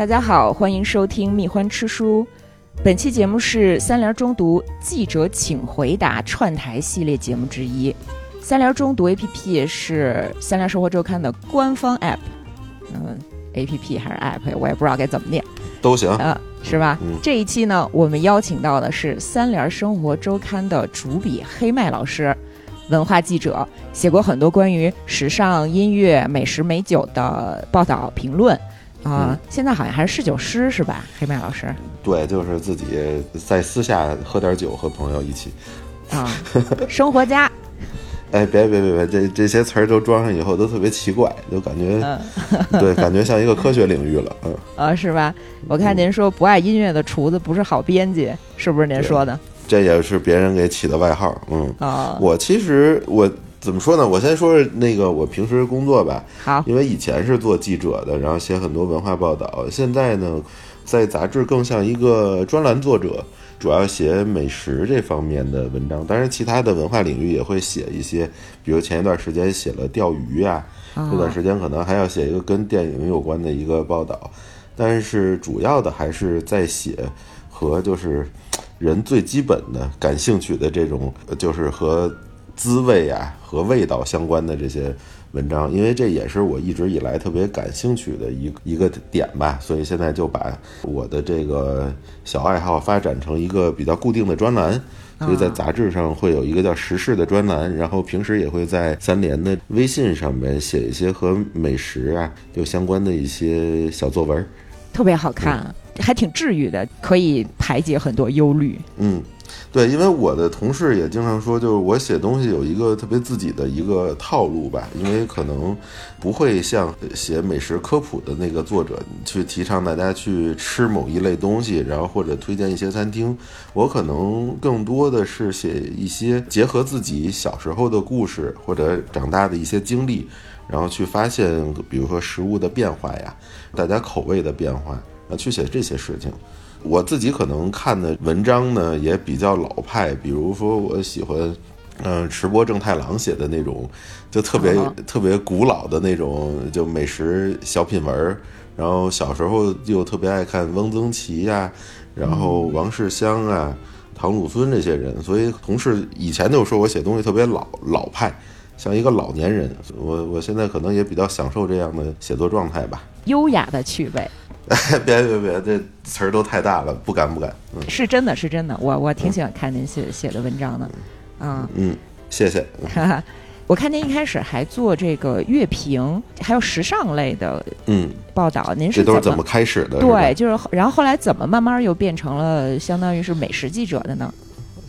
大家好，欢迎收听蜜獾吃书。本期节目是三联中读记者请回答串台系列节目之一。三联中读 APP 是三联生活周刊的官方 App，嗯，APP 还是 App，我也不知道该怎么念，都行。嗯，是吧？嗯这一期呢，我们邀请到的是三联生活周刊的主笔黑麦老师，文化记者，写过很多关于时尚、音乐、美食、美酒的报道评论。啊、嗯现在好像还是侍酒师是吧？黑麦老师对，就是自己在私下喝点酒，和朋友一起。啊，生活家，哎，别别别别，这这些词儿都装上以后都特别奇怪，就感觉、嗯 对，感觉像一个科学领域了。嗯，呃，是吧？我看您说不爱音乐的厨子不是好编辑，是不是您说的？这也是别人给起的外号。嗯，啊、我其实我怎么说呢？我先说说那个我平时工作吧，好，因为以前是做记者的，然后写很多文化报道。现在呢，在杂志更像一个专栏作者，主要写美食这方面的文章。当然，其他的文化领域也会写一些，比如前一段时间写了钓鱼啊、这段时间可能还要写一个跟电影有关的一个报道。但是主要的还是在写和就是人最基本的感兴趣的这种，呃就是和滋味啊和味道相关的这些文章，因为这也是我一直以来特别感兴趣的一一个点吧，所以现在就把我的这个小爱好发展成一个比较固定的专栏。所以在杂志上会有一个叫时事的专栏，然后平时也会在三联的微信上面写一些和美食啊有相关的一些小作文。特别好看，还挺治愈的，可以排解很多忧虑。嗯，对，因为我的同事也经常说，就是我写东西有一个特别自己的一个套路吧，因为可能不会像写美食科普的那个作者去提倡大家去吃某一类东西，然后或者推荐一些餐厅，我可能更多的是写一些结合自己小时候的故事或者长大的一些经历。然后去发现，比如说食物的变化呀，大家口味的变化，啊，去写这些事情。我自己可能看的文章呢也比较老派，比如说我喜欢，嗯、池波正太郎写的那种，就特别、哦特别古老的那种就美食小品文儿。然后小时候又特别爱看汪曾祺呀，然后王世襄啊、唐鲁孙这些人，所以同事以前就说我写东西特别老老派。像一个老年人，我我现在可能也比较享受这样的写作状态吧。优雅的趣味 别别别，这词儿都太大了，不敢不敢。嗯是真的，是真的，我我挺喜欢看您写写的文章的，嗯、嗯，谢谢。我看您一开始还做这个乐评，还有时尚类的嗯，报道，您是这都是怎么开始的？对，就是然后后来怎么慢慢又变成了相当于是美食记者的呢？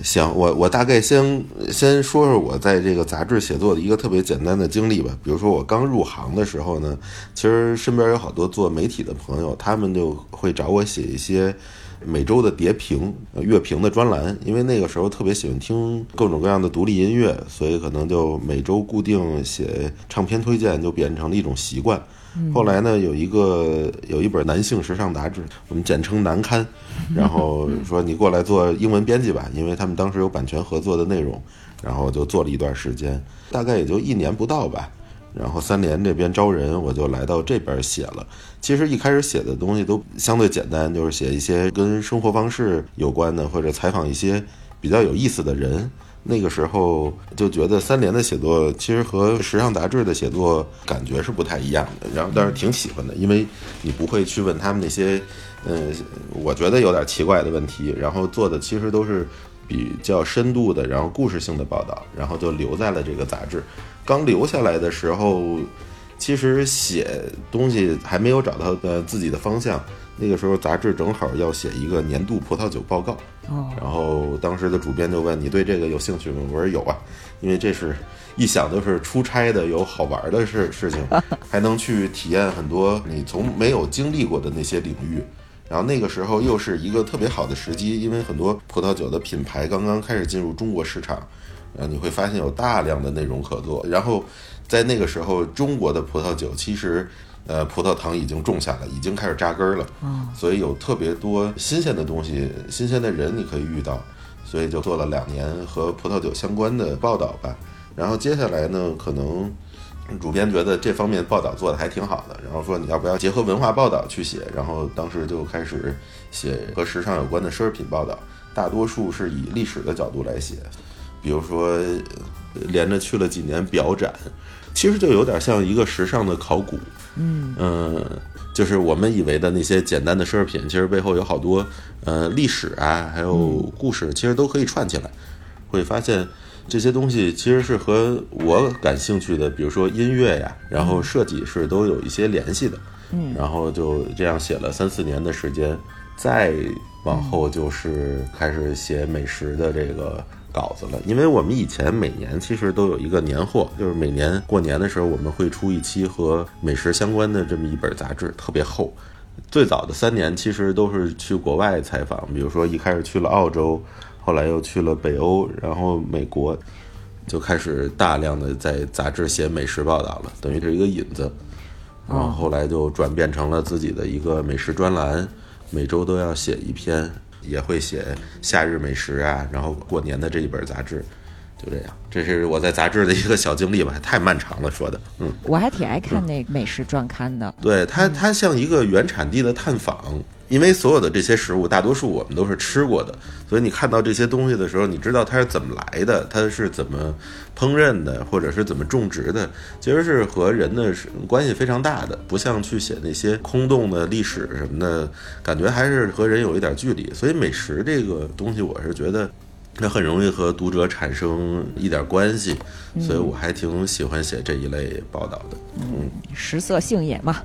行，我我大概先先说说我在这个杂志写作的一个特别简单的经历吧。比如说我刚入行的时候呢，其实身边有好多做媒体的朋友，他们就会找我写一些每周的碟评、乐评的专栏，因为那个时候特别喜欢听各种各样的独立音乐，所以可能就每周固定写唱片推荐，就变成了一种习惯。后来呢，有一个有一本男性时尚杂志，我们简称男刊，然后说你过来做英文编辑吧，因为他们当时有版权合作的内容，然后就做了一段时间，大概也就一年不到吧。然后三联这边招人，我就来到这边写了。其实一开始写的东西都相对简单，就是写一些跟生活方式有关的，或者采访一些比较有意思的人。那个时候就觉得三联的写作其实和时尚杂志的写作感觉是不太一样的，然后但是挺喜欢的，因为你不会去问他们那些，嗯，我觉得有点奇怪的问题，然后做的其实都是比较深度的，然后故事性的报道，然后就留在了这个杂志。刚留下来的时候，其实写东西还没有找到呃自己的方向。那个时候杂志正好要写一个年度葡萄酒报告，哦，然后当时的主编就问你对这个有兴趣吗？我说有啊，因为这是一想就是出差的有好玩的事事情，还能去体验很多你从没有经历过的那些领域。然后那个时候又是一个特别好的时机，因为很多葡萄酒的品牌刚刚开始进入中国市场，呃，你会发现有大量的内容可做。然后在那个时候，中国的葡萄酒其实。呃，葡萄糖已经种下了，已经开始扎根儿了，所以有特别多新鲜的东西、新鲜的人你可以遇到，所以就做了两年和葡萄酒相关的报道吧。然后接下来呢，可能主编觉得这方面报道做的还挺好的，然后说你要不要结合文化报道去写？然后当时就开始写和时尚有关的奢侈品报道，大多数是以历史的角度来写，比如说连着去了几年表展，其实就有点像一个时尚的考古。嗯嗯，就是我们以为的那些简单的奢侈品，其实背后有好多呃历史啊，还有故事，其实都可以串起来，会发现。这些东西其实是和我感兴趣的，比如说音乐呀，然后设计是都有一些联系的。嗯，然后就这样写了三四年的时间，再往后就是开始写美食的这个稿子了。因为我们以前每年其实都有一个年货，就是每年过年的时候我们会出一期和美食相关的这么一本杂志，特别厚。最早的三年其实都是去国外采访，比如说一开始去了澳洲。后来又去了北欧，然后美国，就开始大量的在杂志写美食报道了，等于是一个引子。然后后来就转变成了自己的一个美食专栏，每周都要写一篇，也会写夏日美食啊，然后过年的这一本杂志。就这样，这是我在杂志的一个小经历吧，太漫长了说的。嗯，我还挺爱看那美食专刊的。对它，它像一个原产地的探访，因为所有的这些食物，大多数我们都是吃过的，所以你看到这些东西的时候，你知道它是怎么来的，它是怎么烹饪的，或者是怎么种植的，其实是和人的关系非常大的，不像去写那些空洞的历史什么的，感觉还是和人有一点距离。所以美食这个东西，我是觉得。那很容易和读者产生一点关系，所以我还挺喜欢写这一类报道的。嗯，食色性也嘛。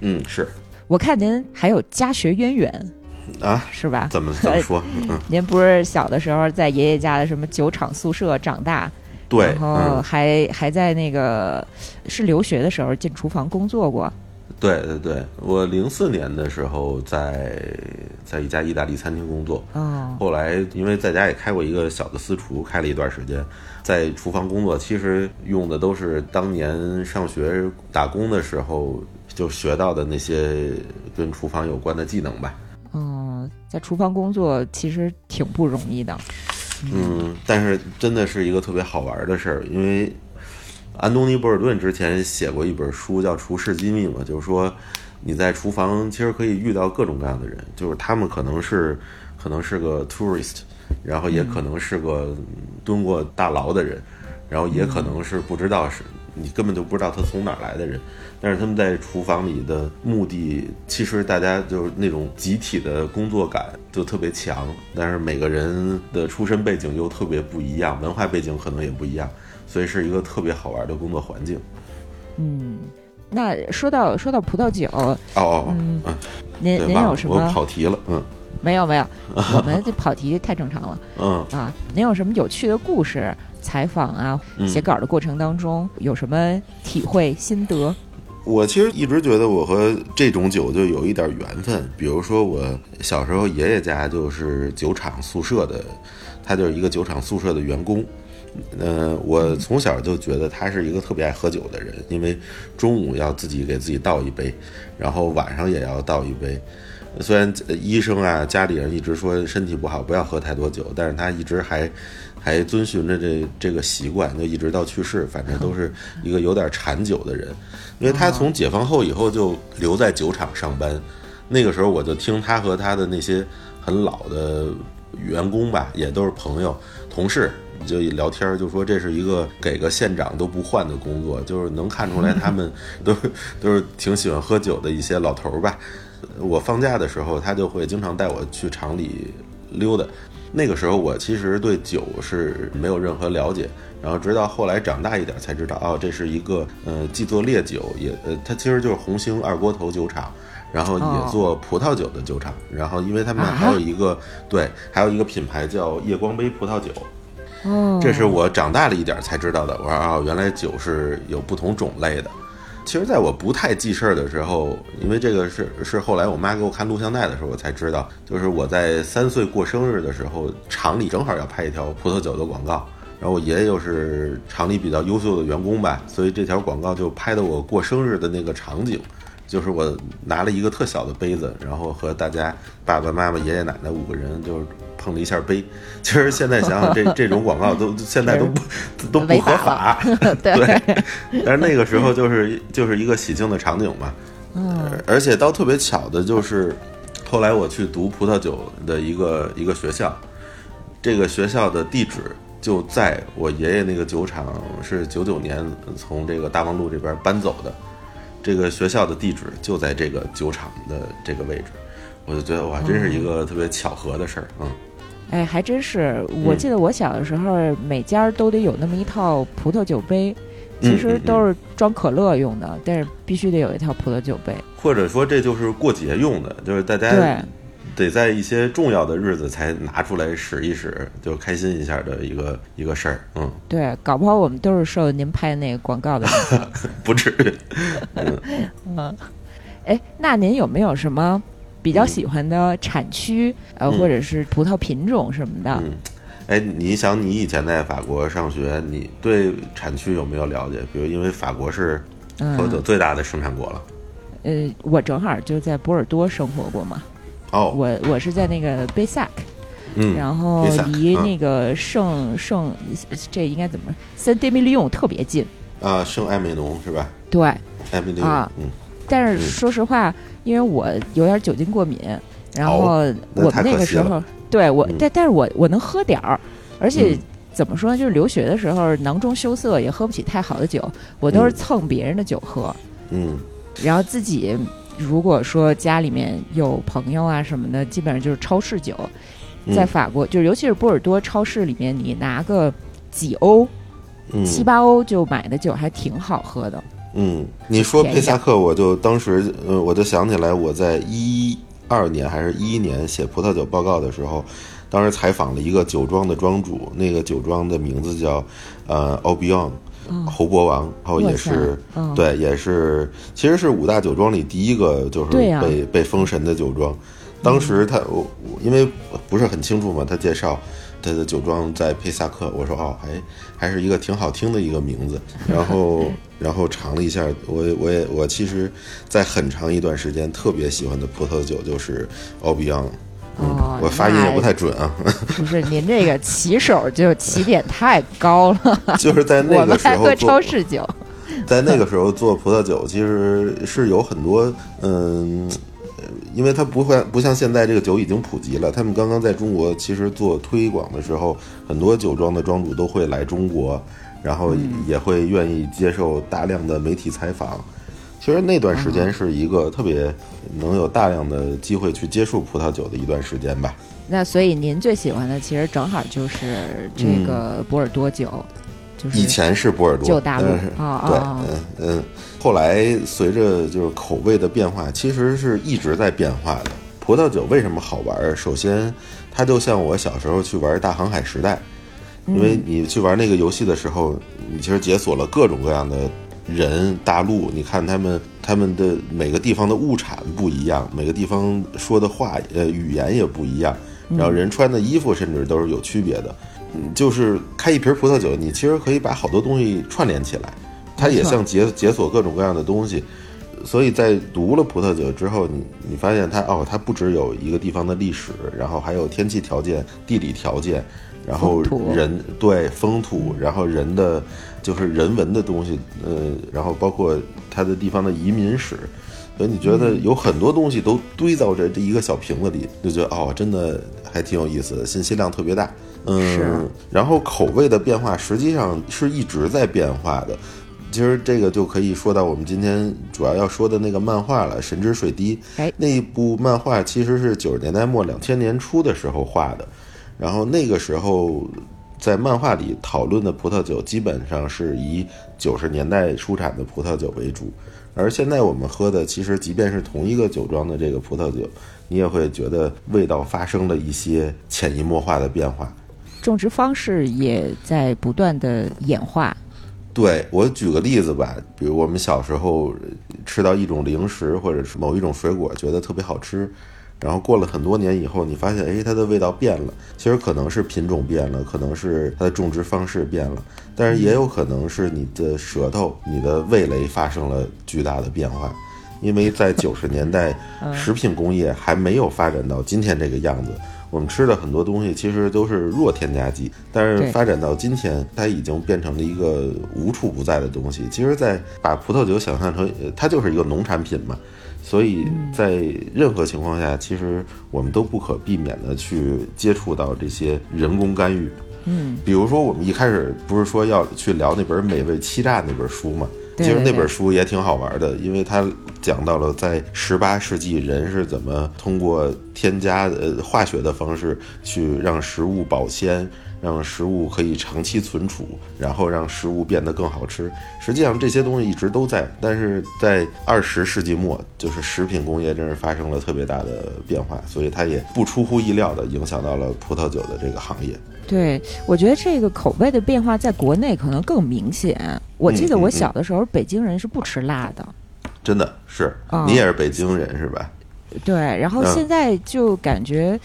嗯，是。我看您还有家学渊源啊，是吧？怎么怎么说？嗯您不是小的时候在爷爷家的什么酒厂宿舍长大？对，然后还还在那个是留学的时候进厨房工作过。对对对，我零四年的时候在在一家意大利餐厅工作，哦，后来因为在家也开过一个小的私厨，开了一段时间，在厨房工作，其实用的都是当年上学打工的时候就学到的那些跟厨房有关的技能吧。嗯，在厨房工作其实挺不容易的，嗯，但是真的是一个特别好玩的事儿，因为。安东尼·博尔顿之前写过一本书，叫《厨师机密》嘛，就是说你在厨房其实可以遇到各种各样的人，就是他们可能是可能是个 tourist，然后也可能是个蹲过大牢的人，然后也可能是不知道是你根本就不知道他从哪儿来的人，但是他们在厨房里的目的，其实大家就是那种集体的工作感就特别强，但是每个人的出身背景又特别不一样，文化背景可能也不一样。所以是一个特别好玩的工作环境。嗯，那说到说到葡萄酒，哦哦，嗯，您您有什么？我跑题了，嗯，没有没有，我们这跑题太正常了，嗯啊，您有什么有趣的故事？采访啊，写稿的过程当中有什么体会心得？我其实一直觉得我和这种酒就有一点缘分。比如说，我小时候爷爷家就是酒厂宿舍的，他就是一个酒厂宿舍的员工。呃，我从小就觉得他是一个特别爱喝酒的人，因为中午要自己给自己倒一杯，然后晚上也要倒一杯。虽然医生啊、家里人一直说身体不好，不要喝太多酒，但是他一直还还遵循着这这个习惯，就一直到去世，反正都是一个有点馋酒的人。因为他从解放后以后就留在酒厂上班，那个时候我就听他和他的那些很老的员工吧，也都是朋友、同事。就一聊天就说这是一个给个县长都不换的工作，就是能看出来他们 都都是挺喜欢喝酒的一些老头儿吧。我放假的时候，他就会经常带我去厂里溜达。那个时候我其实对酒是没有任何了解，然后直到后来长大一点才知道，哦，这是一个呃既做烈酒也呃，它其实就是红星二锅头酒厂，然后也做葡萄酒的酒厂。然后因为他们还有一个对，还有一个品牌叫夜光杯葡萄酒。这是我长大了一点才知道的。我说啊，原来酒是有不同种类的。其实，在我不太记事儿的时候，因为这个是是后来我妈给我看录像带的时候，我才知道，就是我在三岁过生日的时候，厂里正好要拍一条葡萄酒的广告。然后我爷爷又是厂里比较优秀的员工吧，所以这条广告就拍的我过生日的那个场景，就是我拿了一个特小的杯子，然后和大家爸爸妈妈、爷爷奶奶五个人就。碰了一下杯。其实现在想想，这 这种广告都现在都不都不合法，对。但是那个时候就是就是一个喜庆的场景嘛。嗯，而且倒特别巧的就是，后来我去读葡萄酒的一个一个学校，这个学校的地址就在我爷爷那个酒厂是九九年从这个大望路这边搬走的，这个学校的地址就在这个酒厂的这个位置，我就觉得哇，真是一个特别巧合的事儿，嗯。哎，还真是，我记得我小的时候，每家都得有那么一套葡萄酒杯。其实都是装可乐用的，但是必须得有一套葡萄酒杯。或者说，这就是过节用的，就是大家得在一些重要的日子才拿出来使一使，就开心一下的一个一个事儿。嗯，对，搞不好我们都是受您拍那个广告的影响。不至于。嗯，哎，那您有没有什么比较喜欢的产区，呃，或者是葡萄品种什么的？嗯哎，你想，你以前在法国上学，你对产区有没有了解？比如，因为法国是葡萄酒最大的生产国了。呃，我正好就在波尔多生活过嘛。哦。我我是在那个贝萨克，嗯，然后离那个圣圣这应该怎么圣德米利用特别近。啊，圣艾美农是吧？对。艾美农啊，嗯。但是说实话，因为我有点酒精过敏，然后我们那个时候。对我，但但是我我能喝点儿，而且怎么说呢？就是留学的时候囊中羞涩，也喝不起太好的酒，我都是蹭别人的酒喝。嗯，然后自己如果说家里面有朋友啊什么的，基本上就是超市酒。在法国，就是尤其是波尔多超市里面，你拿个几欧、七八欧就买的酒还挺好喝的。嗯，你说佩萨克，我就当时呃，我就想起来我在一。二年还是一一年写葡萄酒报告的时候，当时采访了一个酒庄的庄主，那个酒庄的名字叫呃 o b i o n 侯伯王，然后也是对，也是其实是五大酒庄里第一个就是被被封神的酒庄。当时他我因为不是很清楚嘛，他介绍。他的酒庄在佩萨克，我说哦，还还是一个挺好听的一个名字。然后，然后尝了一下，我我也我其实，在很长一段时间特别喜欢的葡萄酒就是奥比昂。哦，我发音也不太准啊。不是，您这个起手就起点太高了。就是在那个时候喝超市酒，在那个时候做葡萄酒，其实是有很多嗯。因为它不会不像现在这个酒已经普及了，他们刚刚在中国其实做推广的时候，很多酒庄的庄主都会来中国，然后也会愿意接受大量的媒体采访。其实那段时间是一个特别能有大量的机会去接触葡萄酒的一段时间吧。那所以您最喜欢的其实正好就是这个波尔多酒。以前是波尔多，就大陆啊，对，嗯嗯，后来随着就是口味的变化，其实是一直在变化的。葡萄酒为什么好玩？首先，它就像我小时候去玩《大航海时代》，因为你去玩那个游戏的时候，你其实解锁了各种各样的人、大陆。你看他们，他们的每个地方的物产不一样，每个地方说的话呃语言也不一样，然后人穿的衣服甚至都是有区别的。嗯就是开一瓶葡萄酒，你其实可以把好多东西串联起来，它也像解解锁各种各样的东西。所以在读了葡萄酒之后，你你发现它哦，它不只有一个地方的历史，然后还有天气条件、地理条件，然后人对风土，然后人的就是人文的东西，呃，然后包括它的地方的移民史，所以你觉得有很多东西都堆在这这一个小瓶子里，就觉得哦，真的还挺有意思的，信息量特别大。嗯，然后口味的变化实际上是一直在变化的。其实这个就可以说到我们今天主要要说的那个漫画了，《神之水滴》。哎，那一部漫画其实是九十年代末、两千年初的时候画的。然后那个时候在漫画里讨论的葡萄酒，基本上是以九十年代出产的葡萄酒为主。而现在我们喝的，其实即便是同一个酒庄的这个葡萄酒，你也会觉得味道发生了一些潜移默化的变化。种植方式也在不断的演化。对我举个例子吧，比如我们小时候吃到一种零食或者是某一种水果，觉得特别好吃，然后过了很多年以后，你发现，哎，它的味道变了。其实可能是品种变了，可能是它的种植方式变了，但是也有可能是你的舌头、你的味蕾发生了巨大的变化。因为在九十年代，食品工业还没有发展到今天这个样子。我们吃的很多东西其实都是弱添加剂，但是发展到今天，它已经变成了一个无处不在的东西。其实，在把葡萄酒想象成，呃它就是一个农产品嘛，所以在任何情况下，其实我们都不可避免的去接触到这些人工干预。嗯，比如说，我们一开始不是说要去聊那本《美味欺诈》那本书嘛？其实那本书也挺好玩的，因为它讲到了在十八世纪人是怎么通过添加呃化学的方式去让食物保鲜，让食物可以长期存储，然后让食物变得更好吃。实际上这些东西一直都在，但是在二十世纪末，就是食品工业真是发生了特别大的变化，所以它也不出乎意料的影响到了葡萄酒的这个行业。对，我觉得这个口味的变化在国内可能更明显。我记得我小的时候，北京人是不吃辣的，真的是哦，你也是北京人是吧？对，然后嗯现在就感觉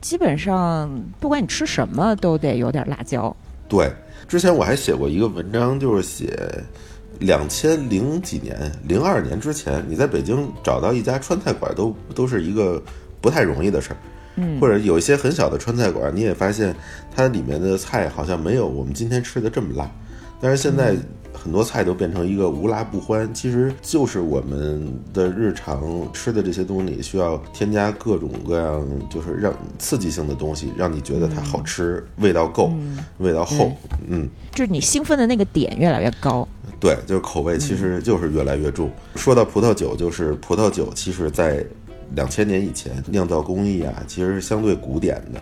基本上不管你吃什么都得有点辣椒。对，之前我还写过一个文章，就是写两千零几年、零二年之前，你在北京找到一家川菜馆都都是一个不太容易的事儿。嗯或者有一些很小的川菜馆，你也发现它里面的菜好像没有我们今天吃的这么辣。但是现在很多菜都变成一个无辣不欢，其实就是我们的日常吃的这些东西需要添加各种各样，就是让刺激性的东西，让你觉得它好吃，味道够，味道厚，嗯。就是你兴奋的那个点越来越高。对，就是口味其实就是越来越重。说到葡萄酒，就是葡萄酒，其实在两千年以前，酿造工艺啊，其实是相对古典的。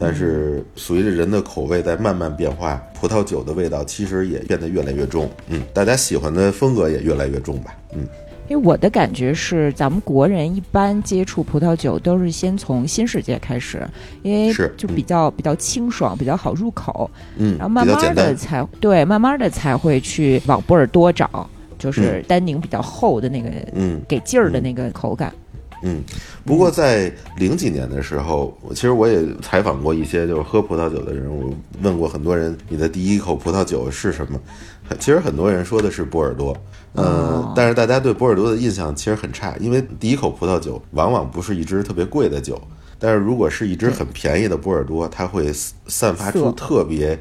但是随着人的口味在慢慢变化，葡萄酒的味道其实也变得越来越重。嗯，大家喜欢的风格也越来越重吧。嗯，因为我的感觉是，咱们国人一般接触葡萄酒都是先从新世界开始，因为是就比较、比较清爽，比较好入口，嗯然后，慢。慢的才对，慢慢的才会去往波尔多找，就是单宁比较厚的那个，嗯给劲儿的那个口感。嗯，不过在零几年的时候，我其实我也采访过一些就是喝葡萄酒的人，我问过很多人，你的第一口葡萄酒是什么？其实很多人说的是波尔多，嗯、哦但是大家对波尔多的印象其实很差，因为第一口葡萄酒往往不是一支特别贵的酒，但是如果是一支很便宜的波尔多，它会散发出特别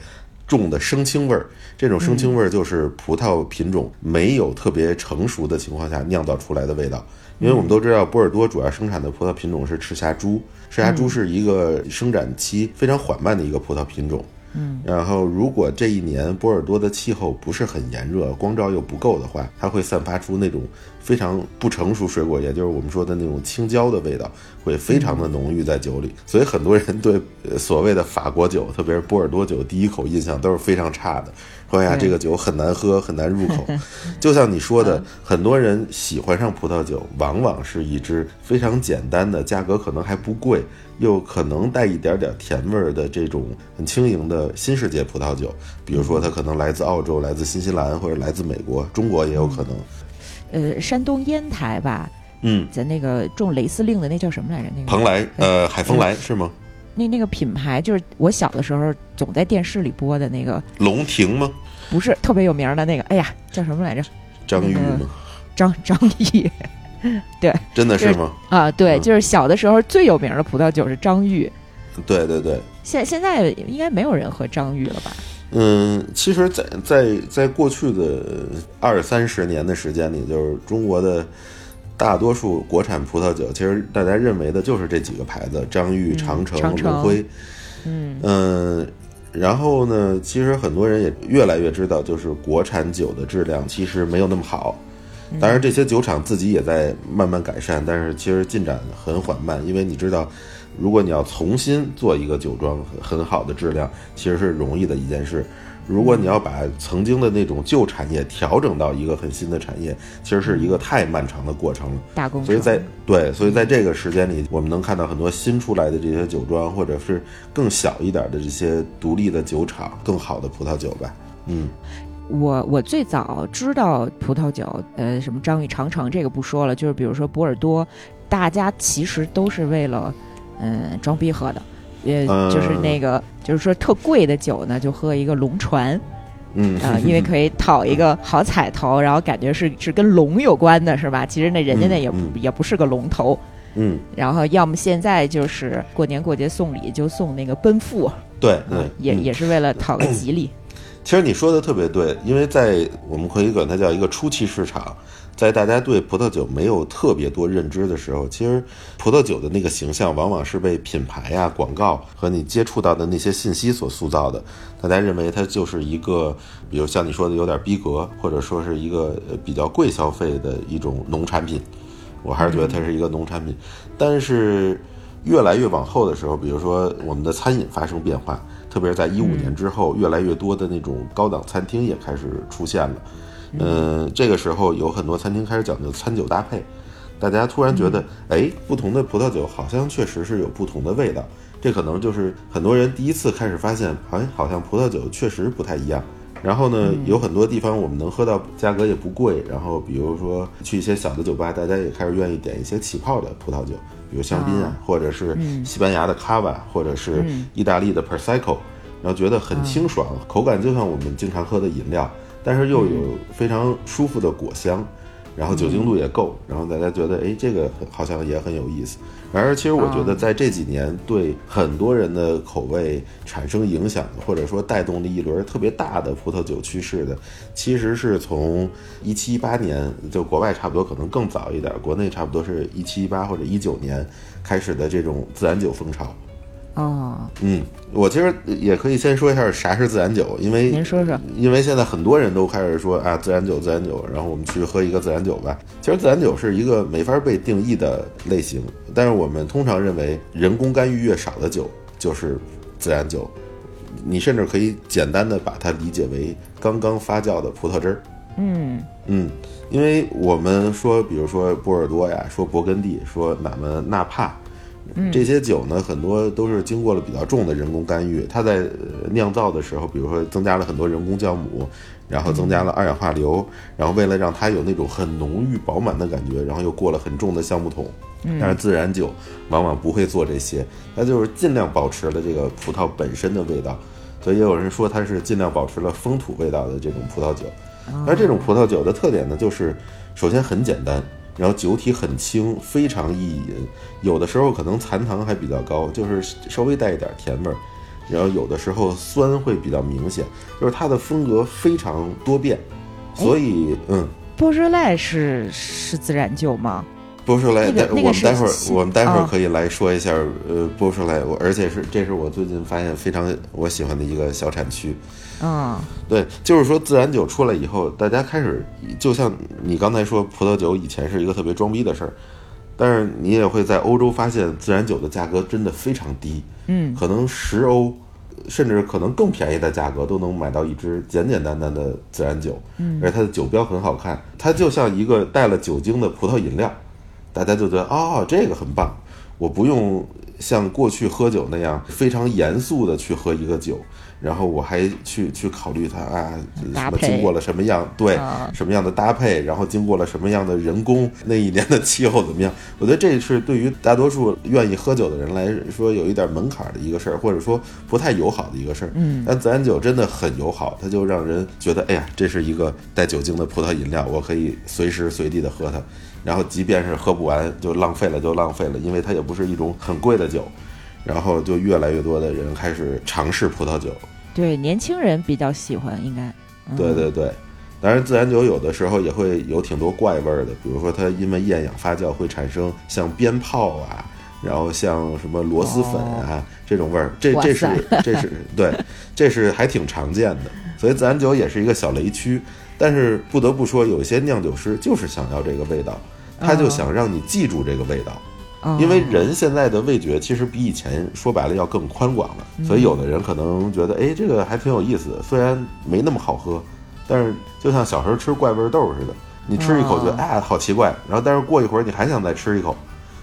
重的生青味儿。这种生青味儿就是葡萄品种没有特别成熟的情况下酿造出来的味道。因为我们都知道，波尔多主要生产的葡萄品种是赤霞珠，赤霞珠是一个生长期非常缓慢的一个葡萄品种。嗯，然后如果这一年波尔多的气候不是很炎热，光照又不够的话，它会散发出那种非常不成熟水果，也就是我们说的那种青椒的味道，会非常的浓郁在酒里。所以很多人对呃所谓的法国酒，特别是波尔多酒，第一口印象都是非常差的。说哎呀，这个酒很难喝，很难入口。就像你说的，很多人喜欢上葡萄酒，往往是一支非常简单的，价格可能还不贵，又可能带一点点甜味儿的这种很轻盈的新世界葡萄酒。比如说，它可能来自澳洲、来自新西兰或者来自美国，中国也有可能。呃，山东烟台吧，嗯，在那个种雷司令的那叫什么来着？那个蓬莱，呃，海风来是吗？那那个品牌，就是我小的时候总在电视里播的那个，龙庭吗？不是特别有名的那个，哎呀，叫什么来着？张裕吗？张张毅真的是吗？啊，对，嗯就是小的时候最有名的葡萄酒是张裕，对对对。现现在应该没有人喝张裕了吧？嗯，其实在，在在过去的二三十年的时间里，就是中国的大多数国产葡萄酒，其实大家认为的就是这几个牌子：张裕、嗯长城、长城龙辉。嗯嗯，然后呢，其实很多人也越来越知道，就是国产酒的质量其实没有那么好。当然，这些酒厂自己也在慢慢改善，但是其实进展很缓慢，因为你知道，如果你要重新做一个酒庄很好的质量，其实是容易的一件事。如果你要把曾经的那种旧产业调整到一个很新的产业，其实是一个太漫长的过程了。大工程，所以在对，所以在这个时间里，我们能看到很多新出来的这些酒庄，或者是更小一点的这些独立的酒厂，更好的葡萄酒吧。嗯我我最早知道葡萄酒，呃，什么张裕、长城这个不说了，就是比如说波尔多，大家其实都是为了嗯装逼喝的，呃，嗯就是那个就是说特贵的酒呢，就喝一个龙船嗯啊、因为可以讨一个好彩头，然后感觉是是跟龙有关的，是吧？其实那人家那也也不是个龙头，嗯，然后要么现在就是过年过节送礼就送那个奔富，对对，也嗯也是为了讨个吉利。其实你说的特别对，因为在我们可以管它叫一个初期市场，在大家对葡萄酒没有特别多认知的时候，其实葡萄酒的那个形象往往是被品牌呀、广告和你接触到的那些信息所塑造的。大家认为它就是一个，比如像你说的有点逼格，或者说是一个比较贵消费的一种农产品。我还是觉得它是一个农产品，但是越来越往后的时候，比如说我们的餐饮发生变化，特别是在一五年之后，越来越多的那种高档餐厅也开始出现了。嗯，这个时候有很多餐厅开始讲究餐酒搭配，大家突然觉得，哎，不同的葡萄酒好像确实是有不同的味道。这可能就是很多人第一次开始发现，哎，好像葡萄酒确实不太一样。然后呢，有很多地方我们能喝到，价格也不贵。然后比如说去一些小的酒吧，大家也开始愿意点一些起泡的葡萄酒，比如香槟啊，或者是西班牙的 Cava，或者是意大利的 Prosecco，然后觉得很清爽，口感就像我们经常喝的饮料，但是又有非常舒服的果香，然后酒精度也够，然后大家觉得，哎，这个好像也很有意思。然而，其实我觉得在这几年对很多人的口味产生影响的，或者说带动了一轮特别大的葡萄酒趋势的，其实是从一七一八年，就国外差不多可能更早一点，国内差不多是一七一八或者一九年开始的这种自然酒风潮。哦，嗯，我其实也可以先说一下啥是自然酒，因为您说说，因为现在很多人都开始说啊，自然酒，自然酒，然后我们去喝一个自然酒吧。其实自然酒是一个没法被定义的类型，但是我们通常认为人工干预越少的酒就是自然酒。你甚至可以简单的把它理解为刚刚发酵的葡萄汁儿。嗯嗯，因为我们说，比如说波尔多呀，说勃艮第，说哪么纳帕，这些酒呢，很多都是经过了比较重的人工干预。它在呃酿造的时候，比如说增加了很多人工酵母，然后增加了二氧化硫，然后为了让它有那种很浓郁饱满的感觉，然后又过了很重的橡木桶。但是自然酒往往不会做这些，它就是尽量保持了这个葡萄本身的味道。所以也有人说它是尽量保持了风土味道的这种葡萄酒。而这种葡萄酒的特点呢，就是首先很简单，然后酒体很轻，非常易饮，有的时候可能残糖还比较高，就是稍微带一点甜味儿，然后有的时候酸会比较明显，就是它的风格非常多变，所以嗯。波士赖是是自然酒吗？波士莱，我们待会儿西我们待会儿啊。可以来说一下，呃，波士莱，我而且是这是我最近发现非常我喜欢的一个小产区。嗯。对，就是说自然酒出来以后，大家开始就像你刚才说，葡萄酒以前是一个特别装逼的事儿，但是你也会在欧洲发现自然酒的价格真的非常低，嗯。可能十欧，甚至可能更便宜的价格都能买到一支简简单单的自然酒，嗯。而且它的酒标很好看，它就像一个带了酒精的葡萄饮料，大家就觉得哦，这个很棒，我不用像过去喝酒那样非常严肃的去喝一个酒，然后我还去去考虑它啊，什么经过了什么样对、啊什么样的搭配，然后经过了什么样的人工，那一年的气候怎么样？我觉得这是对于大多数愿意喝酒的人来说有一点门槛的一个事儿，或者说不太友好的一个事儿。嗯但自然酒真的很友好，它就让人觉得，哎呀，这是一个带酒精的葡萄饮料，我可以随时随地的喝它。然后即便是喝不完，就浪费了就浪费了，因为它也不是一种很贵的酒。然后就越来越多的人开始尝试葡萄酒，对，年轻人比较喜欢，应该。嗯、对对对，当然自然酒有的时候也会有挺多怪味儿的，比如说它因为厌氧发酵会产生像鞭炮啊，然后像什么螺蛳粉啊、这种味儿，这这是这是对，这是还挺常见的，所以自然酒也是一个小雷区。但是不得不说，有一些酿酒师就是想要这个味道，他就哦想让你记住这个味道。哦因为人现在的味觉其实比以前说白了要更宽广了，所以有的人可能觉得，哎，这个还挺有意思的，虽然没那么好喝，但是就像小时候吃怪味豆似的，你吃一口觉得哦哎好奇怪，然后但是过一会儿你还想再吃一口，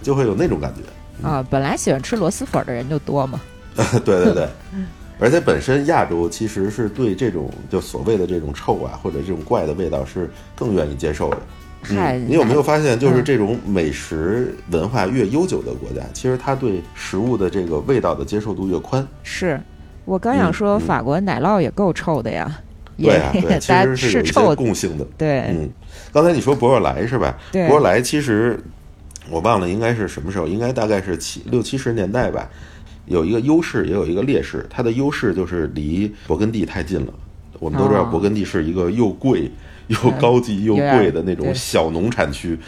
就会有那种感觉。啊，本来喜欢吃螺蛳粉的人就多嘛。对对对，而且本身亚洲其实是对这种就所谓的这种臭啊或者这种怪的味道是更愿意接受的。嗨嗯，你有没有发现，就是嗯这种美食文化越悠久的国家，其实它对食物的这个味道的接受度越宽。是我刚想说，法国奶酪也够臭的呀，对也啊，对，其实是有共性的。对嗯，刚才你说博若莱是吧？对博若莱其实我忘了应该是什么时候，应该大概是七六七十年代吧。有一个优势，也有一个劣势。它的优势就是离勃艮第太近了。我们都知道，勃艮第是一个又贵 又高级又贵的那种小农产区。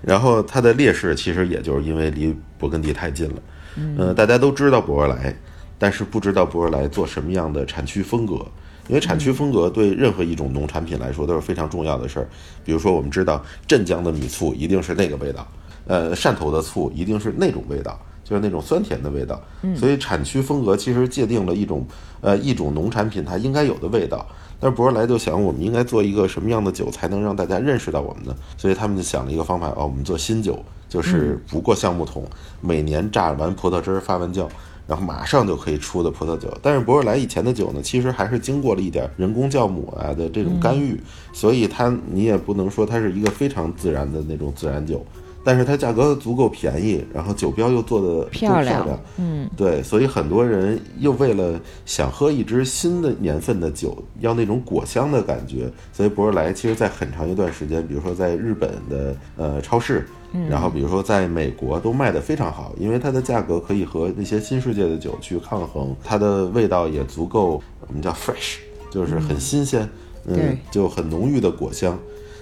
然后它的劣势其实也就是因为离勃艮第太近了。嗯，大家都知道博尔莱，但是不知道博尔莱做什么样的产区风格。因为产区风格对任何一种农产品来说都是非常重要的事儿。比如说，我们知道镇江的米醋一定是那个味道，呃，汕头的醋一定是那种味道，就是那种酸甜的味道。所以产区风格其实界定了一种呃一种农产品它应该有的味道。但是博尔莱就想，我们应该做一个什么样的酒才能让大家认识到我们呢？所以他们就想了一个方法，哦，我们做新酒，就是不过橡木桶，每年榨完葡萄汁儿发完酵。然后马上就可以出的葡萄酒，但是博尔莱以前的酒呢，其实还是经过了一点人工酵母啊的这种干预，所以它你也不能说它是一个非常自然的那种自然酒，但是它价格足够便宜，然后酒标又做的漂亮，嗯，对，所以很多人又为了想喝一支新的年份的酒，要那种果香的感觉，所以博尔莱其实在很长一段时间，比如说在日本的呃超市。然后，比如说，在美国都卖得非常好，因为它的价格可以和那些新世界的酒去抗衡，它的味道也足够，我们叫 fresh，就是很新鲜，嗯，就很浓郁的果香。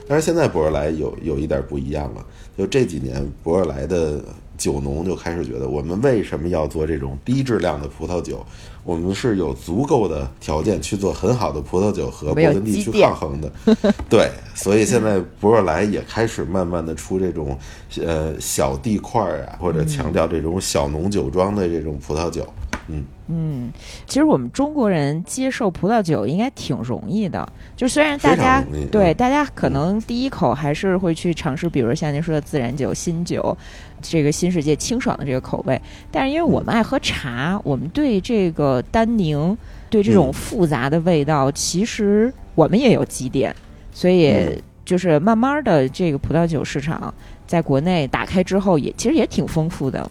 但是现在博尔莱有有一点不一样了，就这几年博尔莱的。酒农就开始觉得，我们为什么要做这种低质量的葡萄酒？我们是有足够的条件去做很好的葡萄酒和勃艮第去抗衡的。对，所以现在博尔莱也开始慢慢的出这种呃小地块儿啊，或者强调这种小农酒庄的这种葡萄酒。嗯。嗯，其实我们中国人接受葡萄酒应该挺容易的，就虽然大家对大家可能第一口还是会去尝试，比如像您说的自然酒、新酒，这个新世界清爽的这个口味，但是因为我们爱喝茶，我们对这个单宁、对这种复杂的味道，其实我们也有积淀，所以就是慢慢的这个葡萄酒市场在国内打开之后，也其实也挺丰富的。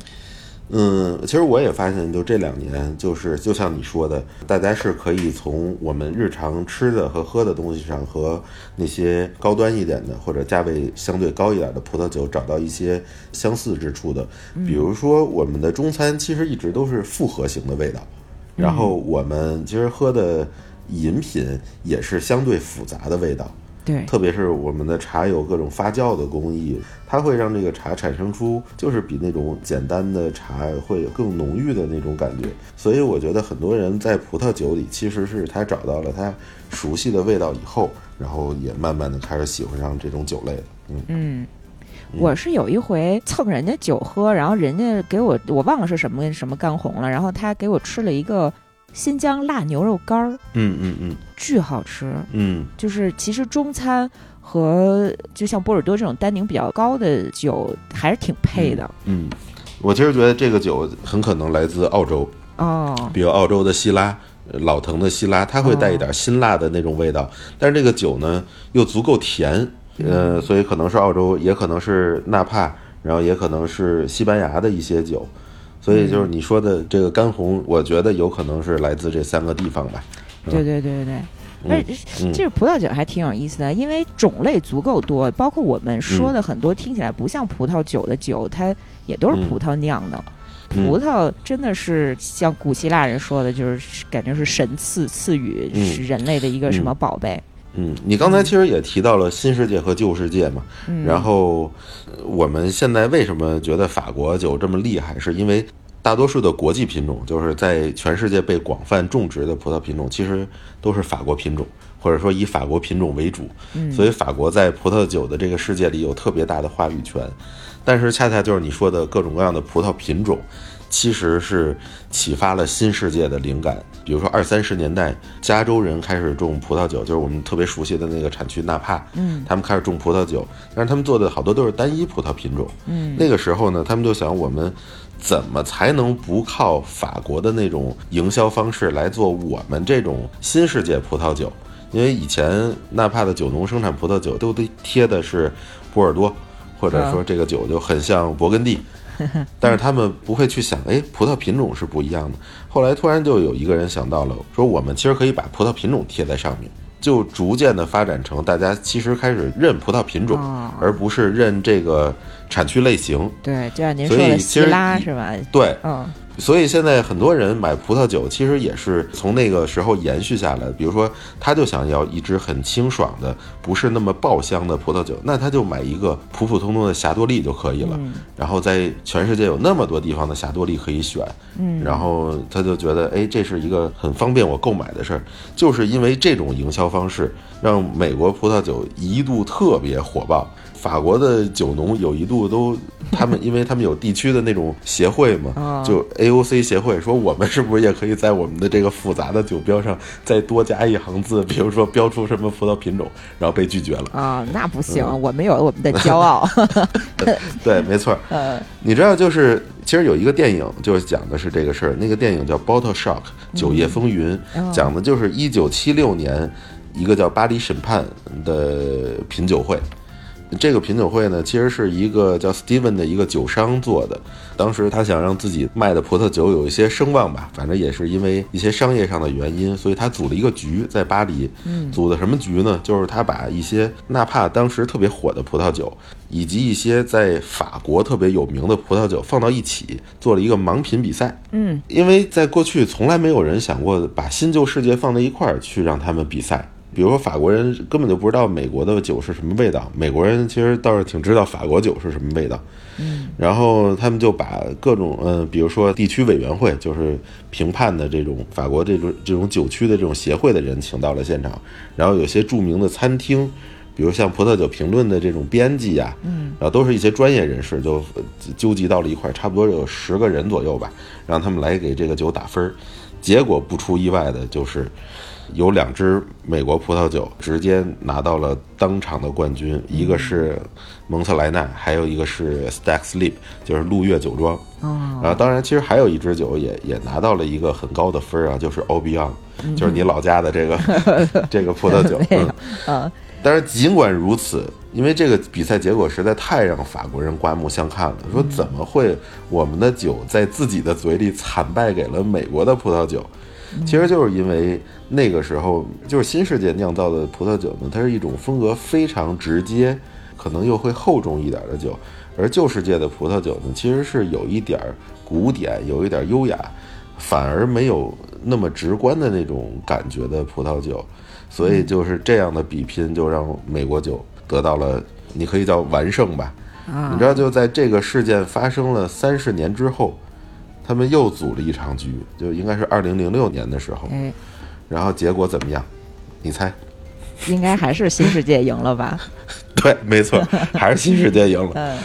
嗯，其实我也发现，就这两年，就是就像你说的，大家是可以从我们日常吃的和喝的东西上，和那些高端一点的或者价位相对高一点的葡萄酒找到一些相似之处的。比如说，我们的中餐其实一直都是复合型的味道，然后我们其实喝的饮品也是相对复杂的味道。对，特别是我们的茶有各种发酵的工艺，它会让这个茶产生出就是比那种简单的茶会有更浓郁的那种感觉。所以我觉得很多人在葡萄酒里其实是他找到了他熟悉的味道以后，然后也慢慢的开始喜欢上这种酒类的。嗯嗯，我是有一回蹭人家酒喝，然后人家给我我忘了是什么什么干红了，然后他给我吃了一个。新疆辣牛肉干儿，嗯嗯嗯，巨好吃，嗯，就是其实中餐和就像波尔多这种单宁比较高的酒还是挺配的，嗯，我其实觉得这个酒很可能来自澳洲，哦，比如澳洲的希拉，老藤的希拉，它会带一点辛辣的那种味道，但是这个酒呢又足够甜，呃，所以可能是澳洲，也可能是纳帕，然后也可能是西班牙的一些酒。所以就是你说的这个干红，我觉得有可能是来自这三个地方吧。对对对对对，而这个葡萄酒还挺有意思的，因为种类足够多，包括我们说的很多听起来不像葡萄酒的酒，它也都是葡萄酿的。葡萄真的是像古希腊人说的，就是感觉是神赐赐予是人类的一个什么宝贝。嗯，你刚才其实也提到了新世界和旧世界嘛，然后我们现在为什么觉得法国酒这么厉害？是因为大多数的国际品种，就是在全世界被广泛种植的葡萄品种，其实都是法国品种，或者说以法国品种为主，所以法国在葡萄酒的这个世界里有特别大的话语权。但是恰恰就是你说的各种各样的葡萄品种。其实是启发了新世界的灵感，比如说二三十年代，加州人开始种葡萄酒，就是我们特别熟悉的那个产区纳帕，嗯，他们开始种葡萄酒，但是他们做的好多都是单一葡萄品种，嗯，那个时候呢，他们就想我们怎么才能不靠法国的那种营销方式来做我们这种新世界葡萄酒，因为以前纳帕的酒农生产葡萄酒都得贴的是波尔多，或者说这个酒就很像勃艮第。但是他们不会去想，哎，葡萄品种是不一样的。后来突然就有一个人想到了，说我们其实可以把葡萄品种贴在上面，就逐渐的发展成大家其实开始认葡萄品种，哦而不是认这个产区类型。对，就像您所说的希以其实拉是吧？对，嗯所以现在很多人买葡萄酒，其实也是从那个时候延续下来的。比如说，他就想要一支很清爽的，不是那么爆香的葡萄酒，那他就买一个普普通通的霞多丽就可以了。然后在全世界有那么多地方的霞多丽可以选，嗯，然后他就觉得，哎，这是一个很方便我购买的事儿。就是因为这种营销方式，让美国葡萄酒一度特别火爆。法国的酒农有一度都，他们因为他们有地区的那种协会嘛，哦就 AOC 协会说，我们是不是也可以在我们的这个复杂的酒标上再多加一行字，比如说标出什么葡萄品种，然后被拒绝了。啊，那不行，嗯我们有我们的骄傲。对，没错。呃，你知道，就是其实有一个电影，就是讲的是这个事儿。那个电影叫《Bottle Shock》酒业风云，哦讲的就是一九七六年一个叫巴黎审判的品酒会。这个品酒会呢，其实是一个叫 Steven 的一个酒商做的。当时他想让自己卖的葡萄酒有一些声望吧，反正也是因为一些商业上的原因，所以他组了一个局在巴黎。嗯组的什么局呢？就是他把一些纳帕当时特别火的葡萄酒，以及一些在法国特别有名的葡萄酒放到一起，做了一个盲品比赛。嗯因为在过去从来没有人想过把新旧世界放在一块儿去让他们比赛。比如说法国人根本就不知道美国的酒是什么味道，美国人其实倒是挺知道法国酒是什么味道。嗯然后他们就把各种呃，比如说地区委员会，就是评判的这种法国这种这种酒区的这种协会的人请到了现场，然后有些著名的餐厅，比如像葡萄酒评论的这种编辑呀、嗯然后都是一些专业人士，就呃纠集到了一块，差不多有十个人左右吧，让他们来给这个酒打分儿。结果不出意外的就是，有两支美国葡萄酒直接拿到了当场的冠军，一个是蒙特莱纳，还有一个是 Stack Sleep，就是陆月酒庄。哦，然后当然，其实还有一支酒也也拿到了一个很高的分儿啊，就是 o b i o n 就是你老家的这个 这个葡萄酒。嗯但是尽管如此，因为这个比赛结果实在太让法国人刮目相看了，说怎么会我们的酒在自己的嘴里惨败给了美国的葡萄酒？其实就是因为那个时候就是新世界酿造的葡萄酒呢，它是一种风格非常直接，可能又会厚重一点的酒，而旧世界的葡萄酒呢，其实是有一点儿古典，有一点儿优雅，反而没有那么直观的那种感觉的葡萄酒。所以就是这样的比拼，就让美国酒得到了，你可以叫完胜吧。啊，你知道，就在这个事件发生了三十年之后，他们又组了一场局，就应该是二零零六年的时候，哎，然后结果怎么样？你猜？应该还是新世界赢了吧？对，没错，还是新世界赢了。嗯，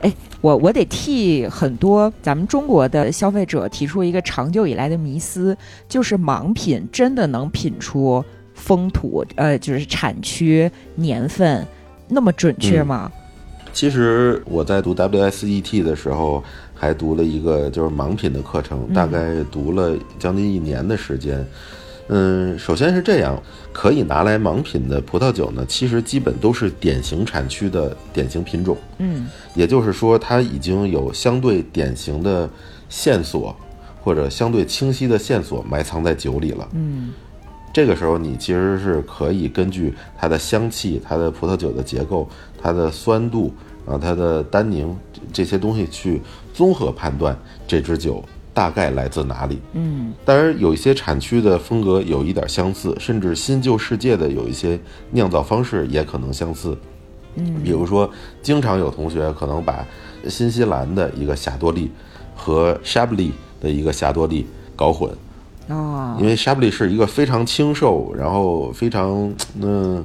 哎，我我得替很多咱们中国的消费者提出一个长久以来的迷思，就是盲品真的能品出风土，呃，就是产区、年份那么准确吗？其实我在读 WSET 的时候，还读了一个就是盲品的课程，大概读了将近一年的时间。嗯，首先是这样，可以拿来盲品的葡萄酒呢，其实基本都是典型产区的典型品种，嗯也就是说，它已经有相对典型的线索或者相对清晰的线索埋藏在酒里了。嗯这个时候，你其实是可以根据它的香气、它的葡萄酒的结构、它的酸度，然后它的单宁这些东西去综合判断这支酒大概来自哪里。嗯。当然，有一些产区的风格有一点相似，甚至新旧世界的有一些酿造方式也可能相似。嗯。比如说，经常有同学可能把新西兰的一个霞多丽和 Chablis 的一个霞多丽搞混，哦。因为 Chablis 是一个非常清瘦，然后非常嗯、呃